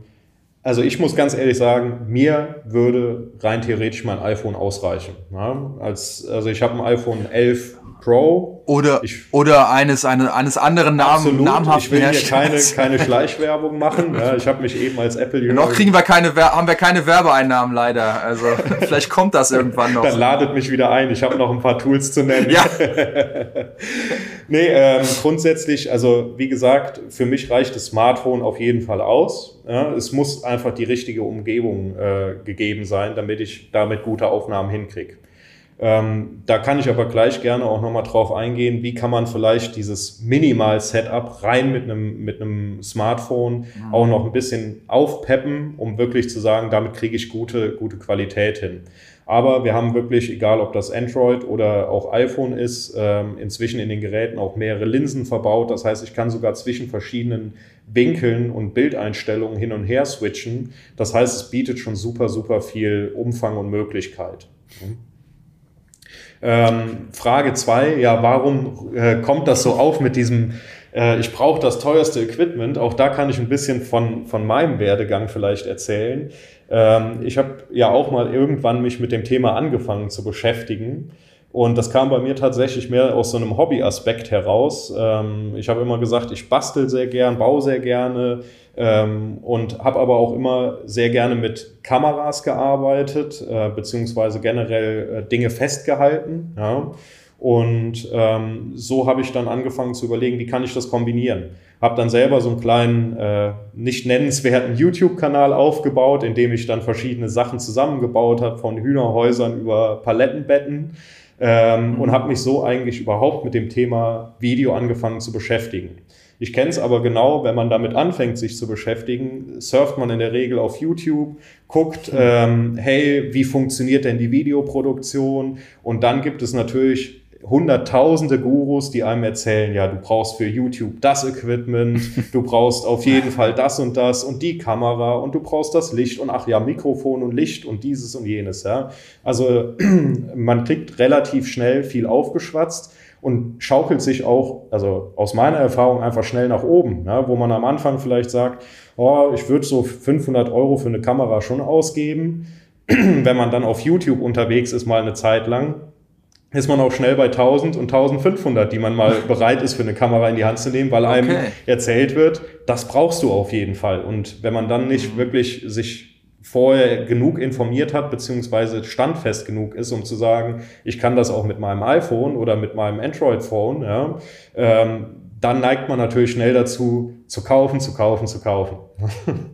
also ich muss ganz ehrlich sagen, mir würde rein theoretisch mein iPhone ausreichen. Ja, als, also ich habe ein iPhone 11 Pro. Oder, ich, oder eines, eine, eines anderen Namen, absolut, namhaften Ich will hier keine, keine Schleichwerbung machen. Ja, ich habe mich eben als apple Noch kriegen wir keine, haben wir keine Werbeeinnahmen leider. Also vielleicht kommt das irgendwann noch. Dann ladet mich wieder ein. Ich habe noch ein paar Tools zu nennen. Ja. nee, ähm, grundsätzlich, also wie gesagt, für mich reicht das Smartphone auf jeden Fall aus. Ja, es muss einfach die richtige Umgebung äh, gegeben sein, damit ich damit gute Aufnahmen hinkriege. Ähm, da kann ich aber gleich gerne auch nochmal drauf eingehen, wie kann man vielleicht dieses Minimal-Setup rein mit einem, mit einem Smartphone mhm. auch noch ein bisschen aufpeppen, um wirklich zu sagen, damit kriege ich gute, gute Qualität hin. Aber wir haben wirklich, egal ob das Android oder auch iPhone ist, ähm, inzwischen in den Geräten auch mehrere Linsen verbaut. Das heißt, ich kann sogar zwischen verschiedenen Winkeln und Bildeinstellungen hin und her switchen. Das heißt, es bietet schon super, super viel Umfang und Möglichkeit. Ähm, Frage zwei, ja, warum äh, kommt das so auf mit diesem, äh, ich brauche das teuerste Equipment? Auch da kann ich ein bisschen von, von meinem Werdegang vielleicht erzählen. Ähm, ich habe ja auch mal irgendwann mich mit dem Thema angefangen zu beschäftigen. Und das kam bei mir tatsächlich mehr aus so einem Hobbyaspekt heraus. Ähm, ich habe immer gesagt, ich bastel sehr gern, baue sehr gerne, ähm, und habe aber auch immer sehr gerne mit Kameras gearbeitet, äh, beziehungsweise generell äh, Dinge festgehalten. Ja. Und ähm, so habe ich dann angefangen zu überlegen, wie kann ich das kombinieren. Habe dann selber so einen kleinen, äh, nicht nennenswerten YouTube-Kanal aufgebaut, in dem ich dann verschiedene Sachen zusammengebaut habe, von Hühnerhäusern über Palettenbetten. Ähm, mhm. Und habe mich so eigentlich überhaupt mit dem Thema Video angefangen zu beschäftigen. Ich kenne es aber genau, wenn man damit anfängt, sich zu beschäftigen, surft man in der Regel auf YouTube, guckt, ähm, hey, wie funktioniert denn die Videoproduktion? Und dann gibt es natürlich hunderttausende Gurus, die einem erzählen, ja, du brauchst für YouTube das Equipment, du brauchst auf jeden Fall das und das und die Kamera und du brauchst das Licht und ach ja, Mikrofon und Licht und dieses und jenes, ja. Also man kriegt relativ schnell viel aufgeschwatzt und schaukelt sich auch, also aus meiner Erfahrung, einfach schnell nach oben, ne? wo man am Anfang vielleicht sagt, oh, ich würde so 500 Euro für eine Kamera schon ausgeben. Wenn man dann auf YouTube unterwegs ist, mal eine Zeit lang, ist man auch schnell bei 1000 und 1500, die man mal bereit ist, für eine Kamera in die Hand zu nehmen, weil einem okay. erzählt wird, das brauchst du auf jeden Fall. Und wenn man dann nicht wirklich sich vorher genug informiert hat, beziehungsweise standfest genug ist, um zu sagen, ich kann das auch mit meinem iPhone oder mit meinem Android-Phone, ja, ähm, dann neigt man natürlich schnell dazu, zu kaufen, zu kaufen, zu kaufen.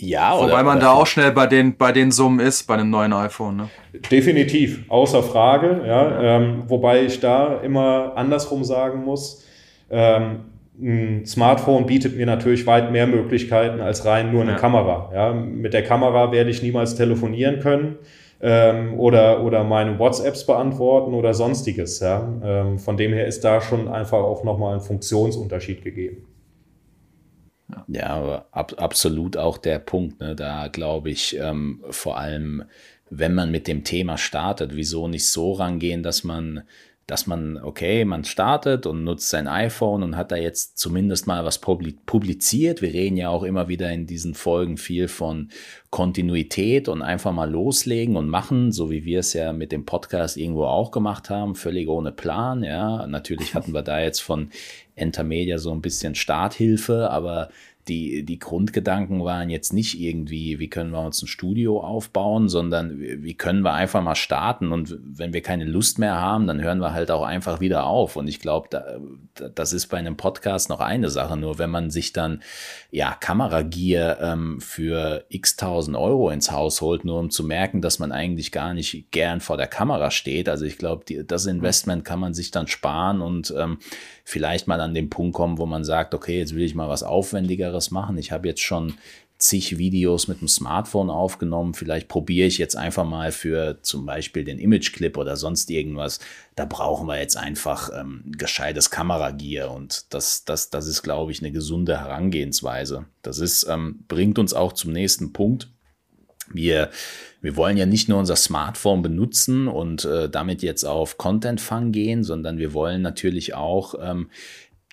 Ja, oder? Wobei man oder da auch schnell bei den, bei den Summen ist, bei einem neuen iPhone. Ne? Definitiv, außer Frage. Ja, ähm, wobei ich da immer andersrum sagen muss, ähm, ein Smartphone bietet mir natürlich weit mehr Möglichkeiten als rein nur eine ja. Kamera. Ja, mit der Kamera werde ich niemals telefonieren können ähm, oder, oder meine WhatsApps beantworten oder sonstiges. Ja. Ähm, von dem her ist da schon einfach auch nochmal ein Funktionsunterschied gegeben. Ja, ja ab, absolut auch der Punkt. Ne? Da glaube ich ähm, vor allem, wenn man mit dem Thema startet, wieso nicht so rangehen, dass man dass man, okay, man startet und nutzt sein iPhone und hat da jetzt zumindest mal was publiziert. Wir reden ja auch immer wieder in diesen Folgen viel von Kontinuität und einfach mal loslegen und machen, so wie wir es ja mit dem Podcast irgendwo auch gemacht haben, völlig ohne Plan. Ja, natürlich hatten wir da jetzt von Entermedia so ein bisschen Starthilfe, aber die, die Grundgedanken waren jetzt nicht irgendwie, wie können wir uns ein Studio aufbauen, sondern wie können wir einfach mal starten und wenn wir keine Lust mehr haben, dann hören wir halt auch einfach wieder auf. Und ich glaube, da, das ist bei einem Podcast noch eine Sache. Nur wenn man sich dann ja Kameragier ähm, für x tausend Euro ins Haus holt, nur um zu merken, dass man eigentlich gar nicht gern vor der Kamera steht. Also ich glaube, das Investment kann man sich dann sparen und ähm, vielleicht mal an den Punkt kommen, wo man sagt, okay, jetzt will ich mal was Aufwendigeres machen. Ich habe jetzt schon zig Videos mit dem Smartphone aufgenommen. Vielleicht probiere ich jetzt einfach mal für zum Beispiel den Image-Clip oder sonst irgendwas. Da brauchen wir jetzt einfach ähm, gescheites Kameragear und das, das, das ist, glaube ich, eine gesunde Herangehensweise. Das ist, ähm, bringt uns auch zum nächsten Punkt. Wir, wir wollen ja nicht nur unser Smartphone benutzen und äh, damit jetzt auf Content-Fang gehen, sondern wir wollen natürlich auch ähm,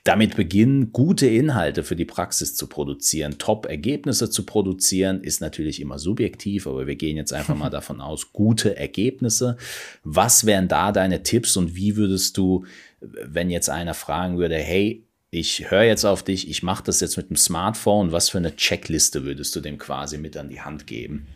damit beginnen, gute Inhalte für die Praxis zu produzieren. Top-Ergebnisse zu produzieren ist natürlich immer subjektiv, aber wir gehen jetzt einfach mal davon aus, gute Ergebnisse. Was wären da deine Tipps und wie würdest du, wenn jetzt einer fragen würde, hey, ich höre jetzt auf dich, ich mache das jetzt mit dem Smartphone, was für eine Checkliste würdest du dem quasi mit an die Hand geben?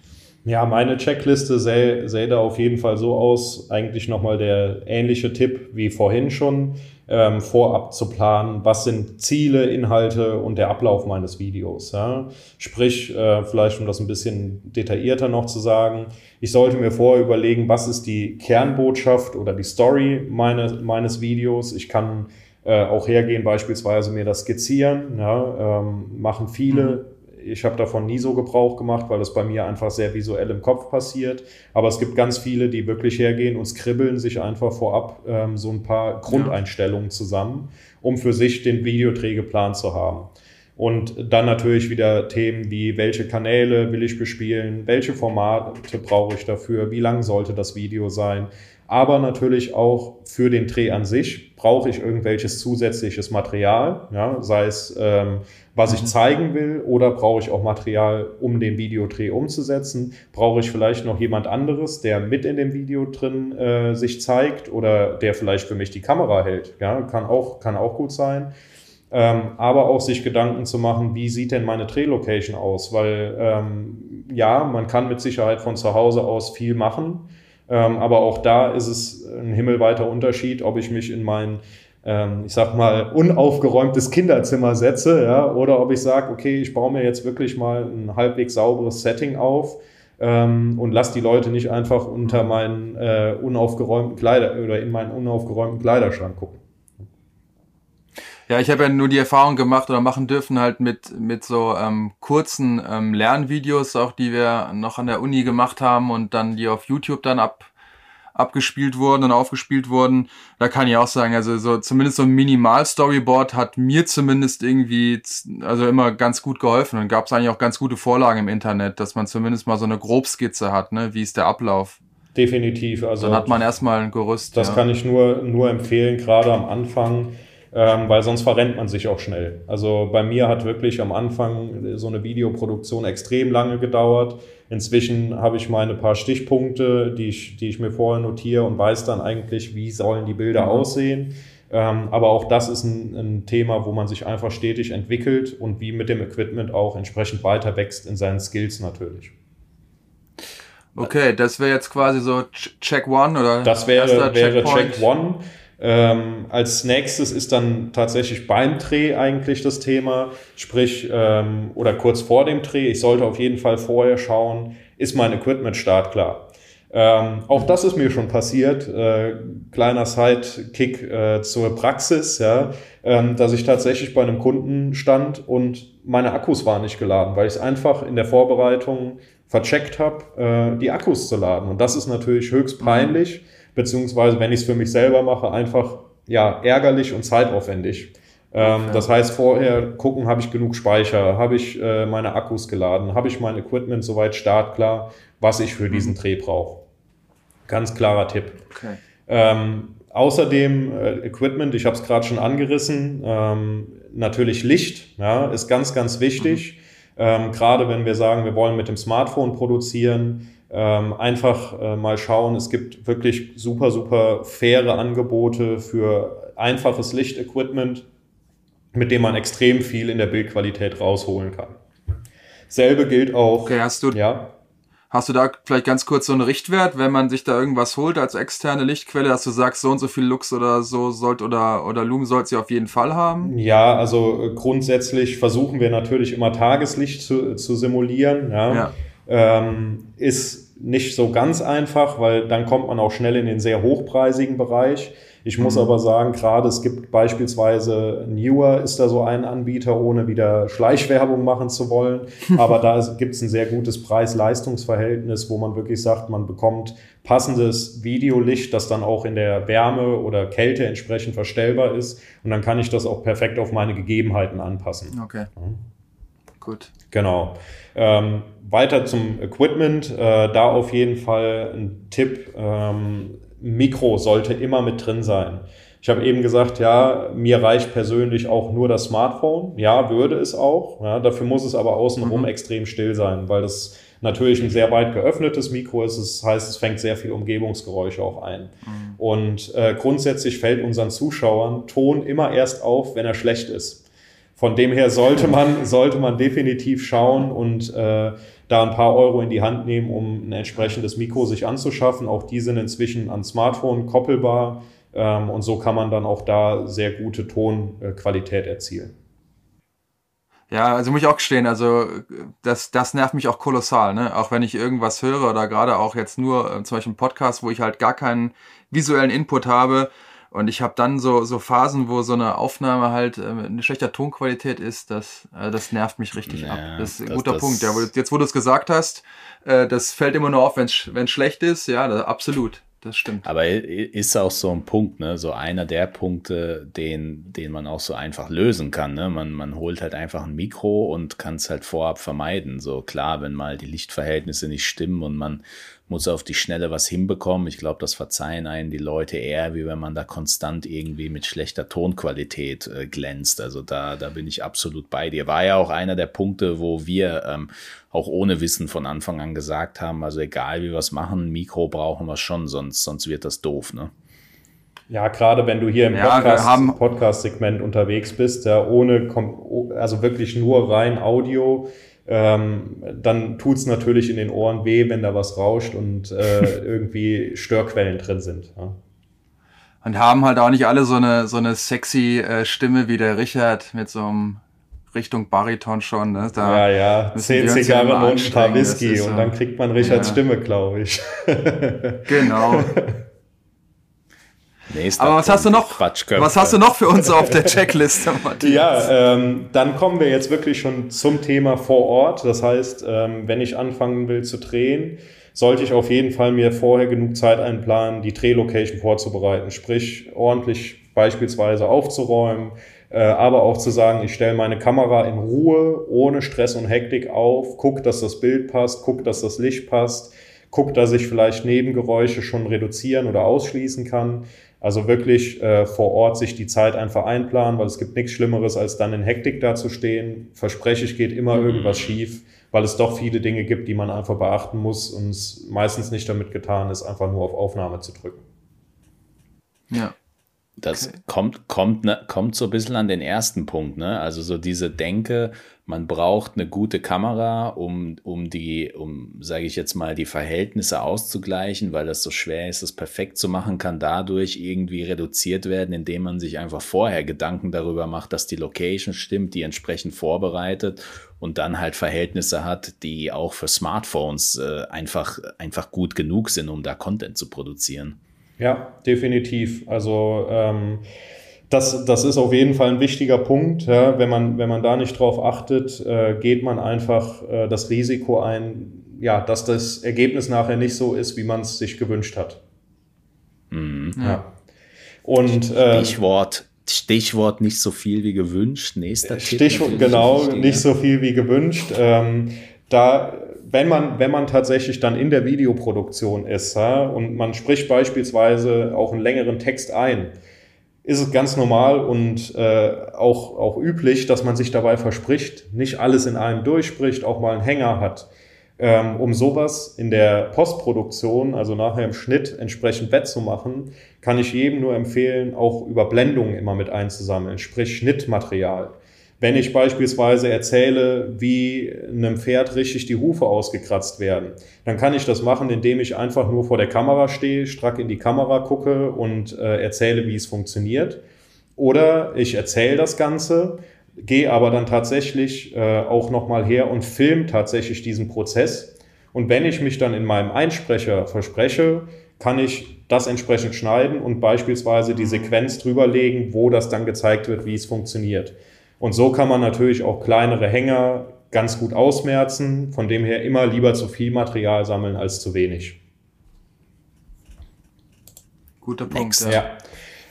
Ja, meine Checkliste sähe, sähe da auf jeden Fall so aus. Eigentlich nochmal der ähnliche Tipp wie vorhin schon, ähm, vorab zu planen, was sind Ziele, Inhalte und der Ablauf meines Videos. Ja? Sprich, äh, vielleicht um das ein bisschen detaillierter noch zu sagen, ich sollte mir vorher überlegen, was ist die Kernbotschaft oder die Story meine, meines Videos. Ich kann äh, auch hergehen, beispielsweise mir das skizzieren, ja? ähm, machen viele. Mhm ich habe davon nie so Gebrauch gemacht, weil das bei mir einfach sehr visuell im Kopf passiert. Aber es gibt ganz viele, die wirklich hergehen und skribbeln sich einfach vorab ähm, so ein paar Grundeinstellungen zusammen, um für sich den Videodrehgeplan zu haben. Und dann natürlich wieder Themen wie, welche Kanäle will ich bespielen, welche Formate brauche ich dafür, wie lang sollte das Video sein, aber natürlich auch für den Dreh an sich brauche ich irgendwelches zusätzliches Material, ja, sei es ähm, was ich mhm. zeigen will oder brauche ich auch Material, um den Videodreh umzusetzen? Brauche ich vielleicht noch jemand anderes, der mit in dem Video drin äh, sich zeigt oder der vielleicht für mich die Kamera hält? Ja, kann auch, kann auch gut sein. Ähm, aber auch sich Gedanken zu machen, wie sieht denn meine Drehlocation aus? Weil ähm, ja, man kann mit Sicherheit von zu Hause aus viel machen aber auch da ist es ein himmelweiter Unterschied, ob ich mich in mein, ähm, ich sag mal, unaufgeräumtes Kinderzimmer setze, ja, oder ob ich sage, okay, ich baue mir jetzt wirklich mal ein halbwegs sauberes Setting auf ähm, und lass die Leute nicht einfach unter meinen äh, unaufgeräumten Kleider oder in meinen unaufgeräumten Kleiderschrank gucken. Ja, ich habe ja nur die Erfahrung gemacht oder machen dürfen halt mit, mit so ähm, kurzen ähm, Lernvideos, auch die wir noch an der Uni gemacht haben und dann die auf YouTube dann ab, abgespielt wurden und aufgespielt wurden. Da kann ich auch sagen, also so zumindest so ein Minimal-Storyboard hat mir zumindest irgendwie also immer ganz gut geholfen. Und gab es eigentlich auch ganz gute Vorlagen im Internet, dass man zumindest mal so eine Grobskizze hat, ne? Wie ist der Ablauf? Definitiv. Also dann hat man erstmal ein Gerüst. Das ja. kann ich nur, nur empfehlen, gerade am Anfang ähm, weil sonst verrennt man sich auch schnell. Also bei mir hat wirklich am Anfang so eine Videoproduktion extrem lange gedauert. Inzwischen habe ich meine paar Stichpunkte, die ich, die ich mir vorher notiere und weiß dann eigentlich, wie sollen die Bilder mhm. aussehen. Ähm, aber auch das ist ein, ein, Thema, wo man sich einfach stetig entwickelt und wie mit dem Equipment auch entsprechend weiter wächst in seinen Skills natürlich. Okay, das wäre jetzt quasi so Check One oder? Das wäre, wäre Check One. Ähm, als nächstes ist dann tatsächlich beim Dreh eigentlich das Thema, sprich, ähm, oder kurz vor dem Dreh. Ich sollte auf jeden Fall vorher schauen, ist mein Equipment startklar. Ähm, auch das ist mir schon passiert. Äh, kleiner Sidekick äh, zur Praxis, ja, ähm, dass ich tatsächlich bei einem Kunden stand und meine Akkus waren nicht geladen, weil ich es einfach in der Vorbereitung vercheckt habe, äh, die Akkus zu laden. Und das ist natürlich höchst peinlich. Mhm beziehungsweise wenn ich es für mich selber mache, einfach ja ärgerlich und zeitaufwendig. Ähm, okay. Das heißt, vorher gucken, habe ich genug Speicher, habe ich äh, meine Akkus geladen, habe ich mein Equipment soweit startklar, was ich für mhm. diesen Dreh brauche. Ganz klarer Tipp. Okay. Ähm, außerdem äh, Equipment, ich habe es gerade schon angerissen, ähm, natürlich Licht ja, ist ganz, ganz wichtig. Mhm. Ähm, gerade wenn wir sagen, wir wollen mit dem Smartphone produzieren, ähm, einfach äh, mal schauen, es gibt wirklich super, super faire Angebote für einfaches Lichtequipment, mit dem man extrem viel in der Bildqualität rausholen kann. Selbe gilt auch. Okay, hast du, ja? Hast du da vielleicht ganz kurz so einen Richtwert, wenn man sich da irgendwas holt als externe Lichtquelle, dass du sagst, so und so viel Lux oder so sollte oder, oder Lumen sollte sie auf jeden Fall haben? Ja, also äh, grundsätzlich versuchen wir natürlich immer Tageslicht zu, zu simulieren. Ja. ja. Ähm, ist nicht so ganz einfach, weil dann kommt man auch schnell in den sehr hochpreisigen Bereich. Ich muss mhm. aber sagen, gerade es gibt beispielsweise Newer ist da so ein Anbieter, ohne wieder Schleichwerbung machen zu wollen. Aber da gibt es ein sehr gutes Preis-Leistungs-Verhältnis, wo man wirklich sagt, man bekommt passendes Videolicht, das dann auch in der Wärme oder Kälte entsprechend verstellbar ist. Und dann kann ich das auch perfekt auf meine Gegebenheiten anpassen. Okay. Mhm. Gut. Genau. Ähm, weiter zum Equipment. Äh, da auf jeden Fall ein Tipp. Ähm, Mikro sollte immer mit drin sein. Ich habe eben gesagt, ja, mir reicht persönlich auch nur das Smartphone. Ja, würde es auch. Ja, dafür muss es aber außenrum mhm. extrem still sein, weil das natürlich ein sehr weit geöffnetes Mikro ist. Das heißt, es fängt sehr viel Umgebungsgeräusche auch ein. Mhm. Und äh, grundsätzlich fällt unseren Zuschauern Ton immer erst auf, wenn er schlecht ist. Von dem her sollte man, sollte man definitiv schauen und äh, da ein paar Euro in die Hand nehmen, um ein entsprechendes Mikro sich anzuschaffen. Auch die sind inzwischen an Smartphone koppelbar ähm, und so kann man dann auch da sehr gute Tonqualität erzielen. Ja, also muss ich auch gestehen, also das, das nervt mich auch kolossal, ne? Auch wenn ich irgendwas höre oder gerade auch jetzt nur äh, zum Beispiel einen Podcast, wo ich halt gar keinen visuellen Input habe, und ich habe dann so, so Phasen, wo so eine Aufnahme halt äh, eine schlechte Tonqualität ist, das, äh, das nervt mich richtig ja, ab. Das ist ein das, guter das Punkt. Ja, jetzt, wo du es gesagt hast, äh, das fällt immer nur auf, wenn es schlecht ist. Ja, das, absolut. Das stimmt. Aber ist auch so ein Punkt, ne? So einer der Punkte, den, den man auch so einfach lösen kann. Ne? Man, man holt halt einfach ein Mikro und kann es halt vorab vermeiden. So klar, wenn mal die Lichtverhältnisse nicht stimmen und man muss auf die Schnelle was hinbekommen. Ich glaube, das verzeihen einen die Leute eher, wie wenn man da konstant irgendwie mit schlechter Tonqualität äh, glänzt. Also da, da bin ich absolut bei dir. War ja auch einer der Punkte, wo wir ähm, auch ohne Wissen von Anfang an gesagt haben, also egal wie wir es machen, Mikro brauchen wir schon, sonst, sonst wird das doof, ne? Ja, gerade wenn du hier im Podcast, Podcast-Segment unterwegs bist, ja, ohne, also wirklich nur rein Audio, ähm, dann tut's natürlich in den Ohren weh, wenn da was rauscht und äh, irgendwie Störquellen drin sind. Ja. Und haben halt auch nicht alle so eine, so eine sexy äh, Stimme wie der Richard mit so einem Richtung Bariton schon. Ne? Da ja, ja, zehn Zigarren und ein paar Whisky und dann kriegt man Richards ja. Stimme, glaube ich. genau. Nächster Aber was hast du noch? Was hast du noch für uns auf der Checkliste, Matthias? Ja, ähm, dann kommen wir jetzt wirklich schon zum Thema vor Ort. Das heißt, ähm, wenn ich anfangen will zu drehen, sollte ich auf jeden Fall mir vorher genug Zeit einplanen, die Drehlocation vorzubereiten. Sprich, ordentlich beispielsweise aufzuräumen, äh, aber auch zu sagen, ich stelle meine Kamera in Ruhe, ohne Stress und Hektik auf, guck, dass das Bild passt, guck, dass das Licht passt, guck, dass ich vielleicht Nebengeräusche schon reduzieren oder ausschließen kann. Also wirklich äh, vor Ort sich die Zeit einfach einplanen, weil es gibt nichts Schlimmeres, als dann in Hektik dazustehen. Verspreche ich, geht immer mhm. irgendwas schief, weil es doch viele Dinge gibt, die man einfach beachten muss und es meistens nicht damit getan ist, einfach nur auf Aufnahme zu drücken. Ja. Das okay. kommt, kommt, ne, kommt so ein bisschen an den ersten Punkt, ne? Also so diese Denke, man braucht eine gute Kamera, um, um die, um, sage ich jetzt mal, die Verhältnisse auszugleichen, weil das so schwer ist, das perfekt zu machen, kann dadurch irgendwie reduziert werden, indem man sich einfach vorher Gedanken darüber macht, dass die Location stimmt, die entsprechend vorbereitet und dann halt Verhältnisse hat, die auch für Smartphones äh, einfach, einfach gut genug sind, um da Content zu produzieren. Ja, definitiv. Also ähm, das, das ist auf jeden Fall ein wichtiger Punkt. Ja. Wenn, man, wenn man da nicht drauf achtet, äh, geht man einfach äh, das Risiko ein, ja, dass das Ergebnis nachher nicht so ist, wie man es sich gewünscht hat. Mhm. Ja. Und, äh, Stichwort, Stichwort nicht so viel wie gewünscht. Nächster Stichwort, genau, nicht so viel wie gewünscht. Ähm, da, wenn man, wenn man tatsächlich dann in der Videoproduktion ist ja, und man spricht beispielsweise auch einen längeren Text ein, ist es ganz normal und äh, auch, auch üblich, dass man sich dabei verspricht, nicht alles in einem durchspricht, auch mal einen Hänger hat. Ähm, um sowas in der Postproduktion, also nachher im Schnitt, entsprechend wettzumachen, kann ich jedem nur empfehlen, auch Überblendungen immer mit einzusammeln, sprich Schnittmaterial. Wenn ich beispielsweise erzähle, wie einem Pferd richtig die Hufe ausgekratzt werden, dann kann ich das machen, indem ich einfach nur vor der Kamera stehe, strack in die Kamera gucke und äh, erzähle, wie es funktioniert. Oder ich erzähle das Ganze gehe aber dann tatsächlich äh, auch nochmal her und film tatsächlich diesen Prozess. Und wenn ich mich dann in meinem Einsprecher verspreche, kann ich das entsprechend schneiden und beispielsweise die Sequenz drüberlegen, wo das dann gezeigt wird, wie es funktioniert. Und so kann man natürlich auch kleinere Hänger ganz gut ausmerzen. Von dem her immer lieber zu viel Material sammeln als zu wenig. Guter Punkt. Ja.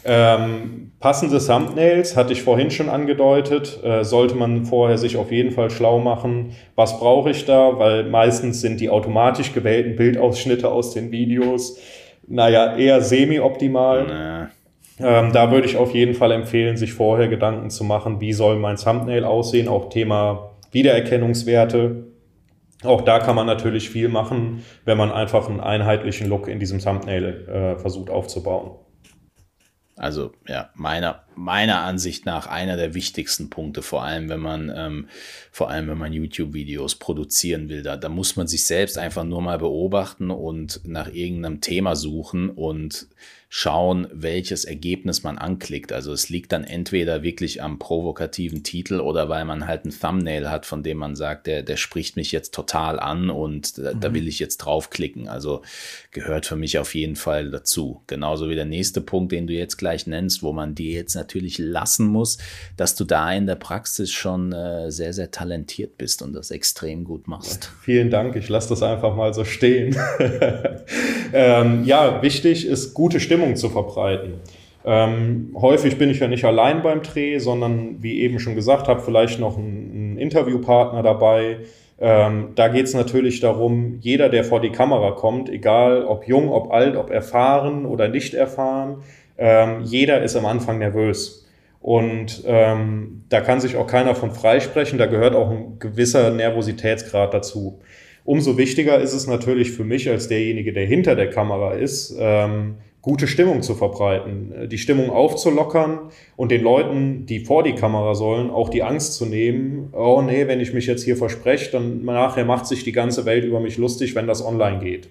Ähm, passende Thumbnails hatte ich vorhin schon angedeutet. Äh, sollte man vorher sich auf jeden Fall schlau machen, was brauche ich da, weil meistens sind die automatisch gewählten Bildausschnitte aus den Videos, naja, eher semi-optimal. Ähm, da würde ich auf jeden Fall empfehlen, sich vorher Gedanken zu machen, wie soll mein Thumbnail aussehen, auch Thema Wiedererkennungswerte. Auch da kann man natürlich viel machen, wenn man einfach einen einheitlichen Look in diesem Thumbnail äh, versucht aufzubauen. Also ja, meiner, meiner Ansicht nach einer der wichtigsten Punkte, vor allem wenn man, ähm, man YouTube-Videos produzieren will. Da, da muss man sich selbst einfach nur mal beobachten und nach irgendeinem Thema suchen und schauen, welches Ergebnis man anklickt. Also es liegt dann entweder wirklich am provokativen Titel oder weil man halt ein Thumbnail hat, von dem man sagt, der, der spricht mich jetzt total an und da, mhm. da will ich jetzt draufklicken. Also gehört für mich auf jeden Fall dazu. Genauso wie der nächste Punkt, den du jetzt gleich nennst, wo man dir jetzt natürlich lassen muss, dass du da in der Praxis schon äh, sehr, sehr talentiert bist und das extrem gut machst. Vielen Dank. Ich lasse das einfach mal so stehen. ähm, ja, wichtig ist gute Stimmung zu verbreiten. Ähm, häufig bin ich ja nicht allein beim Dreh, sondern wie eben schon gesagt habe, vielleicht noch ein, ein Interviewpartner dabei. Ähm, da geht es natürlich darum, jeder, der vor die Kamera kommt, egal ob jung, ob alt, ob erfahren oder nicht erfahren, ähm, jeder ist am Anfang nervös. Und ähm, da kann sich auch keiner von freisprechen, da gehört auch ein gewisser Nervositätsgrad dazu. Umso wichtiger ist es natürlich für mich als derjenige, der hinter der Kamera ist, ähm, gute Stimmung zu verbreiten, äh, die Stimmung aufzulockern und den Leuten, die vor die Kamera sollen, auch die Angst zu nehmen, oh nee, wenn ich mich jetzt hier verspreche, dann nachher macht sich die ganze Welt über mich lustig, wenn das online geht.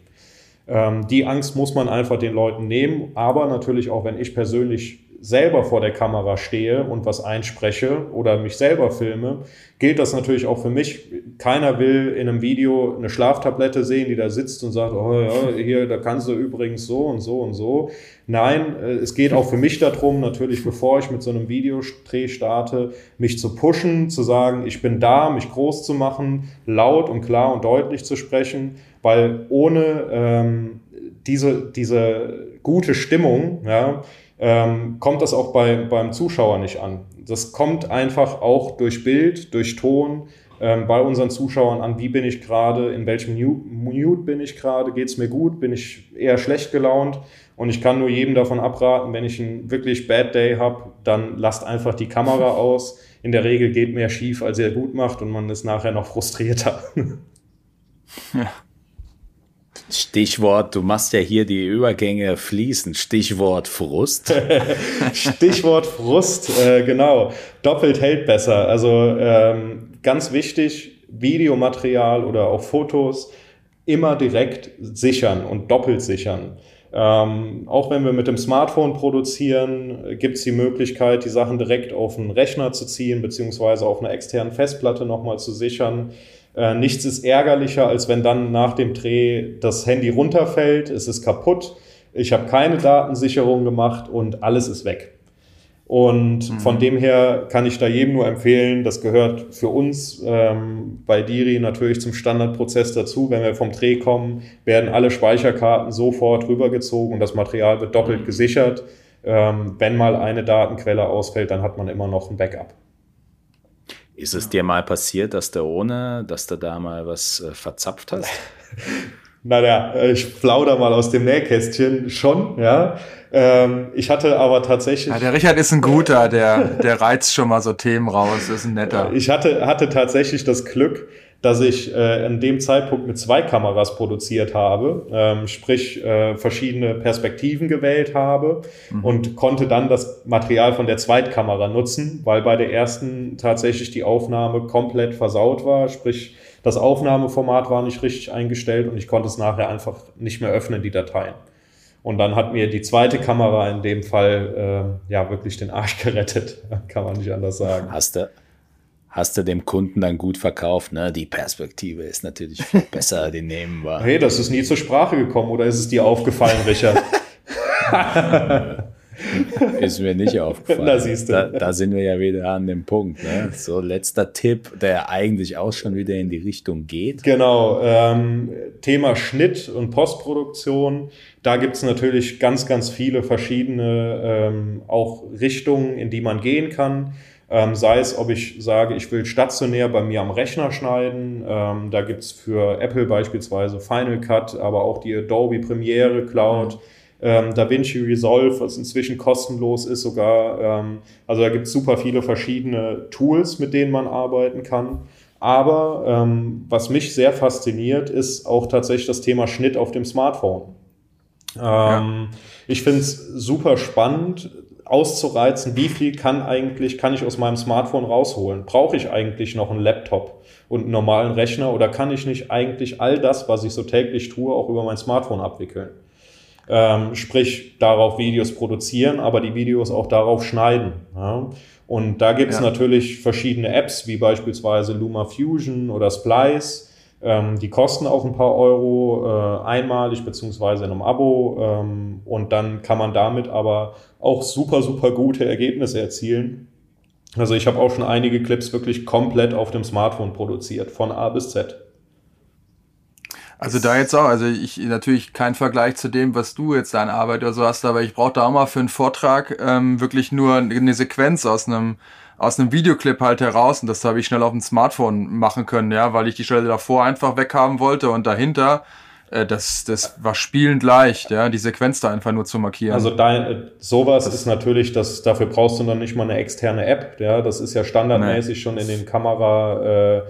Ähm, die Angst muss man einfach den Leuten nehmen, aber natürlich auch, wenn ich persönlich selber vor der Kamera stehe und was einspreche oder mich selber filme, gilt das natürlich auch für mich. Keiner will in einem Video eine Schlaftablette sehen, die da sitzt und sagt, oh ja, hier, da kannst du übrigens so und so und so. Nein, äh, es geht auch für mich darum, natürlich, bevor ich mit so einem Videodreh starte, mich zu pushen, zu sagen, ich bin da, mich groß zu machen, laut und klar und deutlich zu sprechen, weil ohne ähm, diese, diese gute Stimmung, ja, ähm, kommt das auch bei, beim Zuschauer nicht an. Das kommt einfach auch durch Bild, durch Ton ähm, bei unseren Zuschauern an, wie bin ich gerade, in welchem Mute bin ich gerade, geht es mir gut, bin ich eher schlecht gelaunt. Und ich kann nur jedem davon abraten, wenn ich einen wirklich Bad Day habe, dann lasst einfach die Kamera aus. In der Regel geht mehr schief, als er gut macht und man ist nachher noch frustrierter. Ja. Stichwort, du machst ja hier die Übergänge fließen. Stichwort Frust. Stichwort Frust, äh, genau. Doppelt hält besser. Also ähm, ganz wichtig, Videomaterial oder auch Fotos immer direkt sichern und doppelt sichern. Ähm, auch wenn wir mit dem Smartphone produzieren, gibt es die Möglichkeit, die Sachen direkt auf einen Rechner zu ziehen, beziehungsweise auf einer externen Festplatte nochmal zu sichern. Äh, nichts ist ärgerlicher, als wenn dann nach dem Dreh das Handy runterfällt, es ist kaputt, ich habe keine Datensicherung gemacht und alles ist weg. Und mhm. von dem her kann ich da jedem nur empfehlen, das gehört für uns ähm, bei Diri natürlich zum Standardprozess dazu. Wenn wir vom Dreh kommen, werden alle Speicherkarten sofort rübergezogen und das Material wird doppelt mhm. gesichert. Ähm, wenn mal eine Datenquelle ausfällt, dann hat man immer noch ein Backup. Ist es dir mal passiert, dass du ohne, dass du da mal was äh, verzapft hast? naja, ich plauder mal aus dem Nähkästchen schon, ja. Ähm, ich hatte aber tatsächlich. Ja, der Richard ist ein guter, der, der reizt schon mal so Themen raus, ist ein netter. Ich hatte, hatte tatsächlich das Glück, dass ich äh, in dem Zeitpunkt mit zwei Kameras produziert habe, ähm, sprich äh, verschiedene Perspektiven gewählt habe mhm. und konnte dann das Material von der Zweitkamera nutzen, weil bei der ersten tatsächlich die Aufnahme komplett versaut war, sprich das Aufnahmeformat war nicht richtig eingestellt und ich konnte es nachher einfach nicht mehr öffnen, die Dateien. Und dann hat mir die zweite Kamera in dem Fall äh, ja wirklich den Arsch gerettet, kann man nicht anders sagen. Hast du, hast du dem Kunden dann gut verkauft, ne? Die Perspektive ist natürlich viel besser, den nehmen wir. Hey, das ist nie zur Sprache gekommen oder ist es dir aufgefallen, Richard? ist mir nicht aufgefallen. Da siehst du. Da, da, sind wir ja wieder an dem Punkt. Ne? So, letzter Tipp, der eigentlich auch schon wieder in die Richtung geht. Genau. Ähm, Thema Schnitt und Postproduktion. Da gibt es natürlich ganz, ganz viele verschiedene ähm, auch Richtungen, in die man gehen kann. Ähm, sei es, ob ich sage, ich will stationär bei mir am Rechner schneiden. Ähm, da gibt's für Apple beispielsweise Final Cut, aber auch die Adobe Premiere Cloud, mhm. ähm, DaVinci Resolve, was inzwischen kostenlos ist sogar. Ähm, also da gibt's super viele verschiedene Tools, mit denen man arbeiten kann. Aber ähm, was mich sehr fasziniert, ist auch tatsächlich das Thema Schnitt auf dem Smartphone. Ja. Ähm, ich finde es super spannend, auszureizen, wie viel kann eigentlich, kann ich aus meinem Smartphone rausholen? Brauche ich eigentlich noch einen Laptop und einen normalen Rechner oder kann ich nicht eigentlich all das, was ich so täglich tue, auch über mein Smartphone abwickeln? Ähm, sprich, darauf Videos produzieren, aber die Videos auch darauf schneiden. Ja? Und da gibt es ja. natürlich verschiedene Apps, wie beispielsweise Luma Fusion oder Splice, ähm, die kosten auch ein paar Euro äh, einmalig beziehungsweise in einem Abo ähm, und dann kann man damit aber auch super, super gute Ergebnisse erzielen. Also ich habe auch schon einige Clips wirklich komplett auf dem Smartphone produziert, von A bis Z. Also da jetzt auch, also ich natürlich kein Vergleich zu dem, was du jetzt deine Arbeit oder so hast, aber ich brauche da auch mal für einen Vortrag ähm, wirklich nur eine Sequenz aus einem aus einem Videoclip halt heraus und das habe ich schnell auf dem Smartphone machen können, ja, weil ich die Stelle davor einfach weghaben wollte und dahinter äh, das, das war spielend leicht, ja, die Sequenz da einfach nur zu markieren. Also dein, äh, sowas das ist natürlich, das, dafür brauchst du dann nicht mal eine externe App, ja, das ist ja standardmäßig nee. schon in den Kamera äh,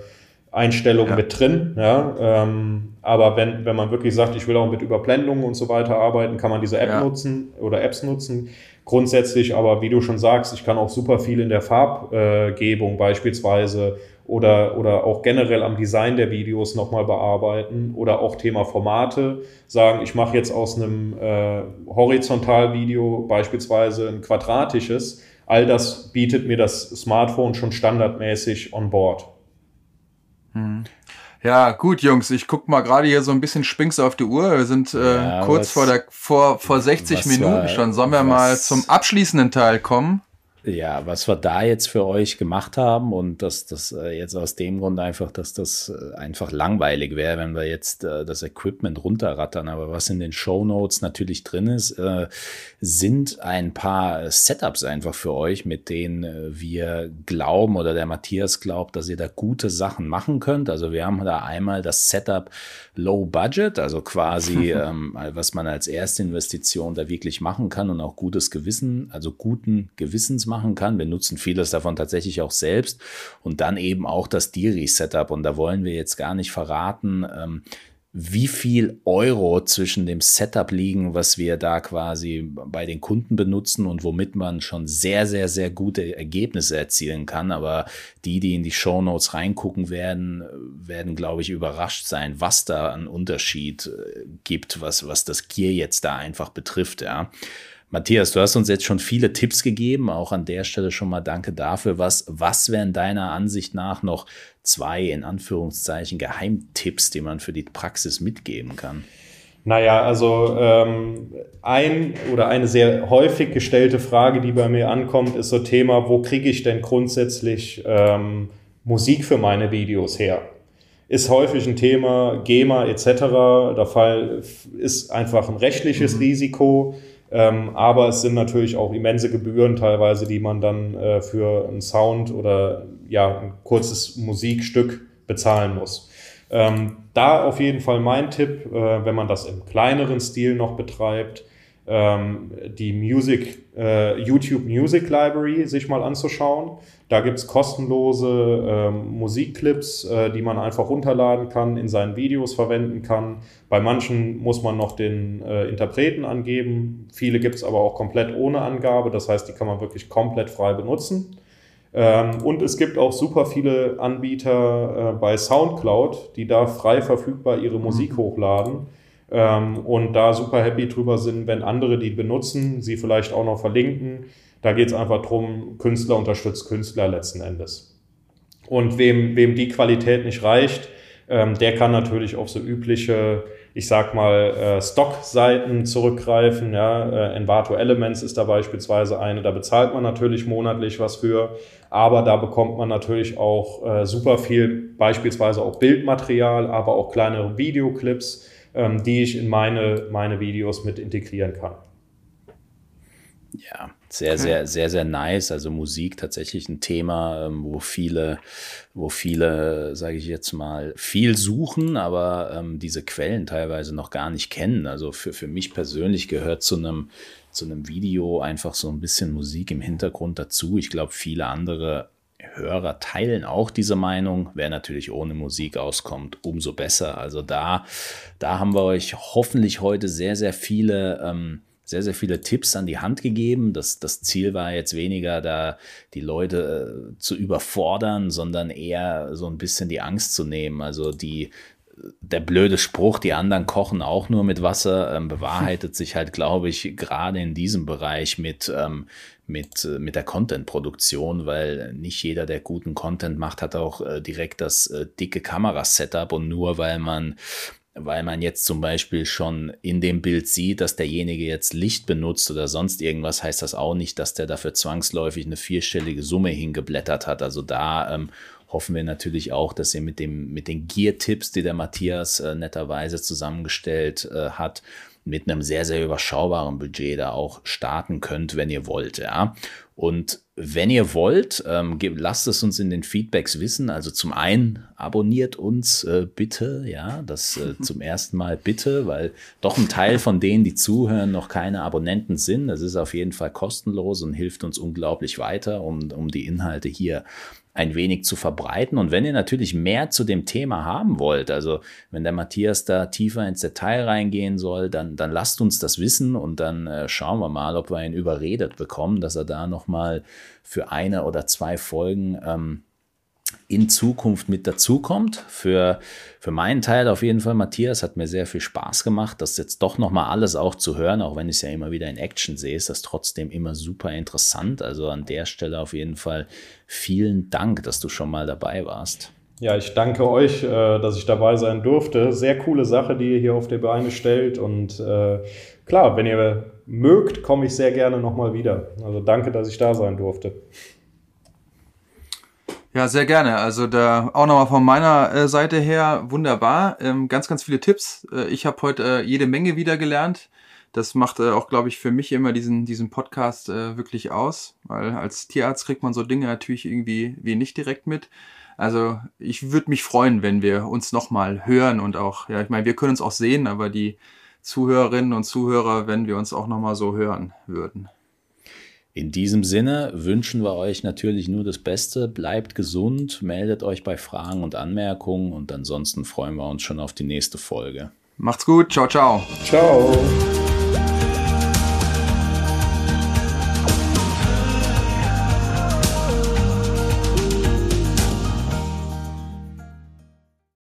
Einstellungen ja. mit drin, ja, ähm, aber wenn, wenn man wirklich sagt, ich will auch mit Überblendungen und so weiter arbeiten, kann man diese App ja. nutzen oder Apps nutzen. Grundsätzlich aber, wie du schon sagst, ich kann auch super viel in der Farbgebung beispielsweise oder, oder auch generell am Design der Videos nochmal bearbeiten oder auch Thema Formate sagen, ich mache jetzt aus einem äh, Horizontalvideo beispielsweise ein quadratisches. All das bietet mir das Smartphone schon standardmäßig on board. Hm. Ja, gut, Jungs, ich guck mal gerade hier so ein bisschen spinks auf die Uhr. Wir sind äh, ja, kurz was, vor der vor vor 60 Minuten war, schon. Sollen wir mal zum abschließenden Teil kommen? Ja, was wir da jetzt für euch gemacht haben und dass das äh, jetzt aus dem Grund einfach, dass das äh, einfach langweilig wäre, wenn wir jetzt äh, das Equipment runterrattern. Aber was in den Show Notes natürlich drin ist, äh, sind ein paar Setups einfach für euch, mit denen wir glauben oder der Matthias glaubt, dass ihr da gute Sachen machen könnt. Also wir haben da einmal das Setup Low Budget, also quasi, ähm, was man als erste Investition da wirklich machen kann und auch gutes Gewissen, also guten Gewissens machen kann. Wir nutzen vieles davon tatsächlich auch selbst und dann eben auch das Diri-Setup. Und da wollen wir jetzt gar nicht verraten, ähm, wie viel Euro zwischen dem Setup liegen, was wir da quasi bei den Kunden benutzen und womit man schon sehr, sehr, sehr gute Ergebnisse erzielen kann. Aber die, die in die Show Notes reingucken werden, werden, glaube ich, überrascht sein, was da an Unterschied äh, gibt, was, was das Gear jetzt da einfach betrifft, ja. Matthias, du hast uns jetzt schon viele Tipps gegeben. Auch an der Stelle schon mal danke dafür. Was, was wären deiner Ansicht nach noch zwei, in Anführungszeichen, Geheimtipps, die man für die Praxis mitgeben kann? Naja, also ähm, ein oder eine sehr häufig gestellte Frage, die bei mir ankommt, ist so Thema, wo kriege ich denn grundsätzlich ähm, Musik für meine Videos her? Ist häufig ein Thema, GEMA etc. Der Fall ist einfach ein rechtliches mhm. Risiko Ähm, aber es sind natürlich auch immense Gebühren teilweise, die man dann äh, für einen Sound oder ja, ein kurzes Musikstück bezahlen muss. Ähm, da auf jeden Fall mein Tipp, äh, wenn man das im kleineren Stil noch betreibt, ähm, die Music, äh, YouTube Music Library sich mal anzuschauen. Da gibt's kostenlose ähm, Musikclips, äh, die man einfach runterladen kann, in seinen Videos verwenden kann. Bei manchen muss man noch den äh, Interpreten angeben. Viele gibt's aber auch komplett ohne Angabe. Das heißt, die kann man wirklich komplett frei benutzen. Ähm, und es gibt auch super viele Anbieter äh, bei SoundCloud, die da frei verfügbar ihre Musik mhm. hochladen ähm, und da super happy drüber sind, wenn andere die benutzen, sie vielleicht auch noch verlinken. Da geht es einfach darum, Künstler unterstützt Künstler letzten Endes. Und wem, wem die Qualität nicht reicht, ähm, der kann natürlich auf so übliche, ich sag mal, äh, Stock-Seiten zurückgreifen. Ja? Äh, Envato Elements ist da beispielsweise eine, da bezahlt man natürlich monatlich was für, aber da bekommt man natürlich auch äh, super viel, beispielsweise auch Bildmaterial, aber auch kleinere Videoclips, ähm, die ich in meine, meine Videos mit integrieren kann. Ja, sehr, okay. sehr, sehr, sehr nice. Also Musik tatsächlich ein Thema, ähm, wo viele, wo viele, sage ich jetzt mal, viel suchen, aber ähm, diese Quellen teilweise noch gar nicht kennen. Also für, für mich persönlich gehört zu einem, zu einem Video einfach so ein bisschen Musik im Hintergrund dazu. Ich glaube, viele andere Hörer teilen auch diese Meinung. Wer natürlich ohne Musik auskommt, umso besser. Also da, da haben wir euch hoffentlich heute sehr, sehr viele ähm, sehr, sehr viele Tipps an die Hand gegeben. Das, das Ziel war jetzt weniger, da die Leute äh, zu überfordern, sondern eher so ein bisschen die Angst zu nehmen. Also die, der blöde Spruch, die anderen kochen auch nur mit Wasser, ähm, bewahrheitet sich halt, glaube ich, gerade in diesem Bereich mit, ähm, mit, äh, mit der Content-Produktion, weil nicht jeder, der guten Content macht, hat auch äh, direkt das äh, dicke Kamerasetup und nur weil man weil man jetzt zum Beispiel schon in dem Bild sieht, dass derjenige jetzt Licht benutzt oder sonst irgendwas, heißt das auch nicht, dass der dafür zwangsläufig eine vierstellige Summe hingeblättert hat. Also da ähm, hoffen wir natürlich auch, dass ihr mit, dem, mit den Gear-Tipps, die der Matthias äh, netterweise zusammengestellt äh, hat, mit einem sehr, sehr überschaubaren Budget da auch starten könnt, wenn ihr wollt. Ja. Und wenn ihr wollt, ähm, lasst es uns in den Feedbacks wissen. Also zum einen abonniert uns äh, bitte, ja, das äh, zum ersten Mal bitte, weil doch ein Teil von denen, die zuhören, noch keine Abonnenten sind. Das ist auf jeden Fall kostenlos und hilft uns unglaublich weiter, um, um die Inhalte hier ein wenig zu verbreiten. Und wenn ihr natürlich mehr zu dem Thema haben wollt, also wenn der Matthias da tiefer ins Detail reingehen soll, dann, dann lasst uns das wissen und dann äh, schauen wir mal, ob wir ihn überredet bekommen, dass er da nochmal für eine oder zwei Folgen ähm, in Zukunft mit dazukommt. Für, für meinen Teil auf jeden Fall, Matthias, hat mir sehr viel Spaß gemacht, das jetzt doch nochmal alles auch zu hören, auch wenn ich es ja immer wieder in Action sehe, ist das trotzdem immer super interessant. Also an der Stelle auf jeden Fall vielen Dank, dass du schon mal dabei warst. Ja, ich danke euch, äh, dass ich dabei sein durfte. Sehr coole Sache, die ihr hier auf die Beine stellt. Und äh, klar, wenn ihr mögt, komme ich sehr gerne nochmal wieder. Also danke, dass ich da sein durfte. Ja, sehr gerne. Also da auch nochmal von meiner äh, Seite her wunderbar. Ähm, ganz, ganz viele Tipps. Äh, ich habe heute äh, jede Menge wieder gelernt. Das macht äh, auch, glaube ich, für mich immer diesen, diesen Podcast äh, wirklich aus, weil als Tierarzt kriegt man so Dinge natürlich irgendwie wie nicht direkt mit. Also ich würde mich freuen, wenn wir uns nochmal hören und auch, ja, ich meine, wir können uns auch sehen, aber die Zuhörerinnen und Zuhörer, wenn wir uns auch nochmal so hören würden. In diesem Sinne wünschen wir euch natürlich nur das Beste. Bleibt gesund, meldet euch bei Fragen und Anmerkungen und ansonsten freuen wir uns schon auf die nächste Folge. Macht's gut, ciao, ciao. Ciao.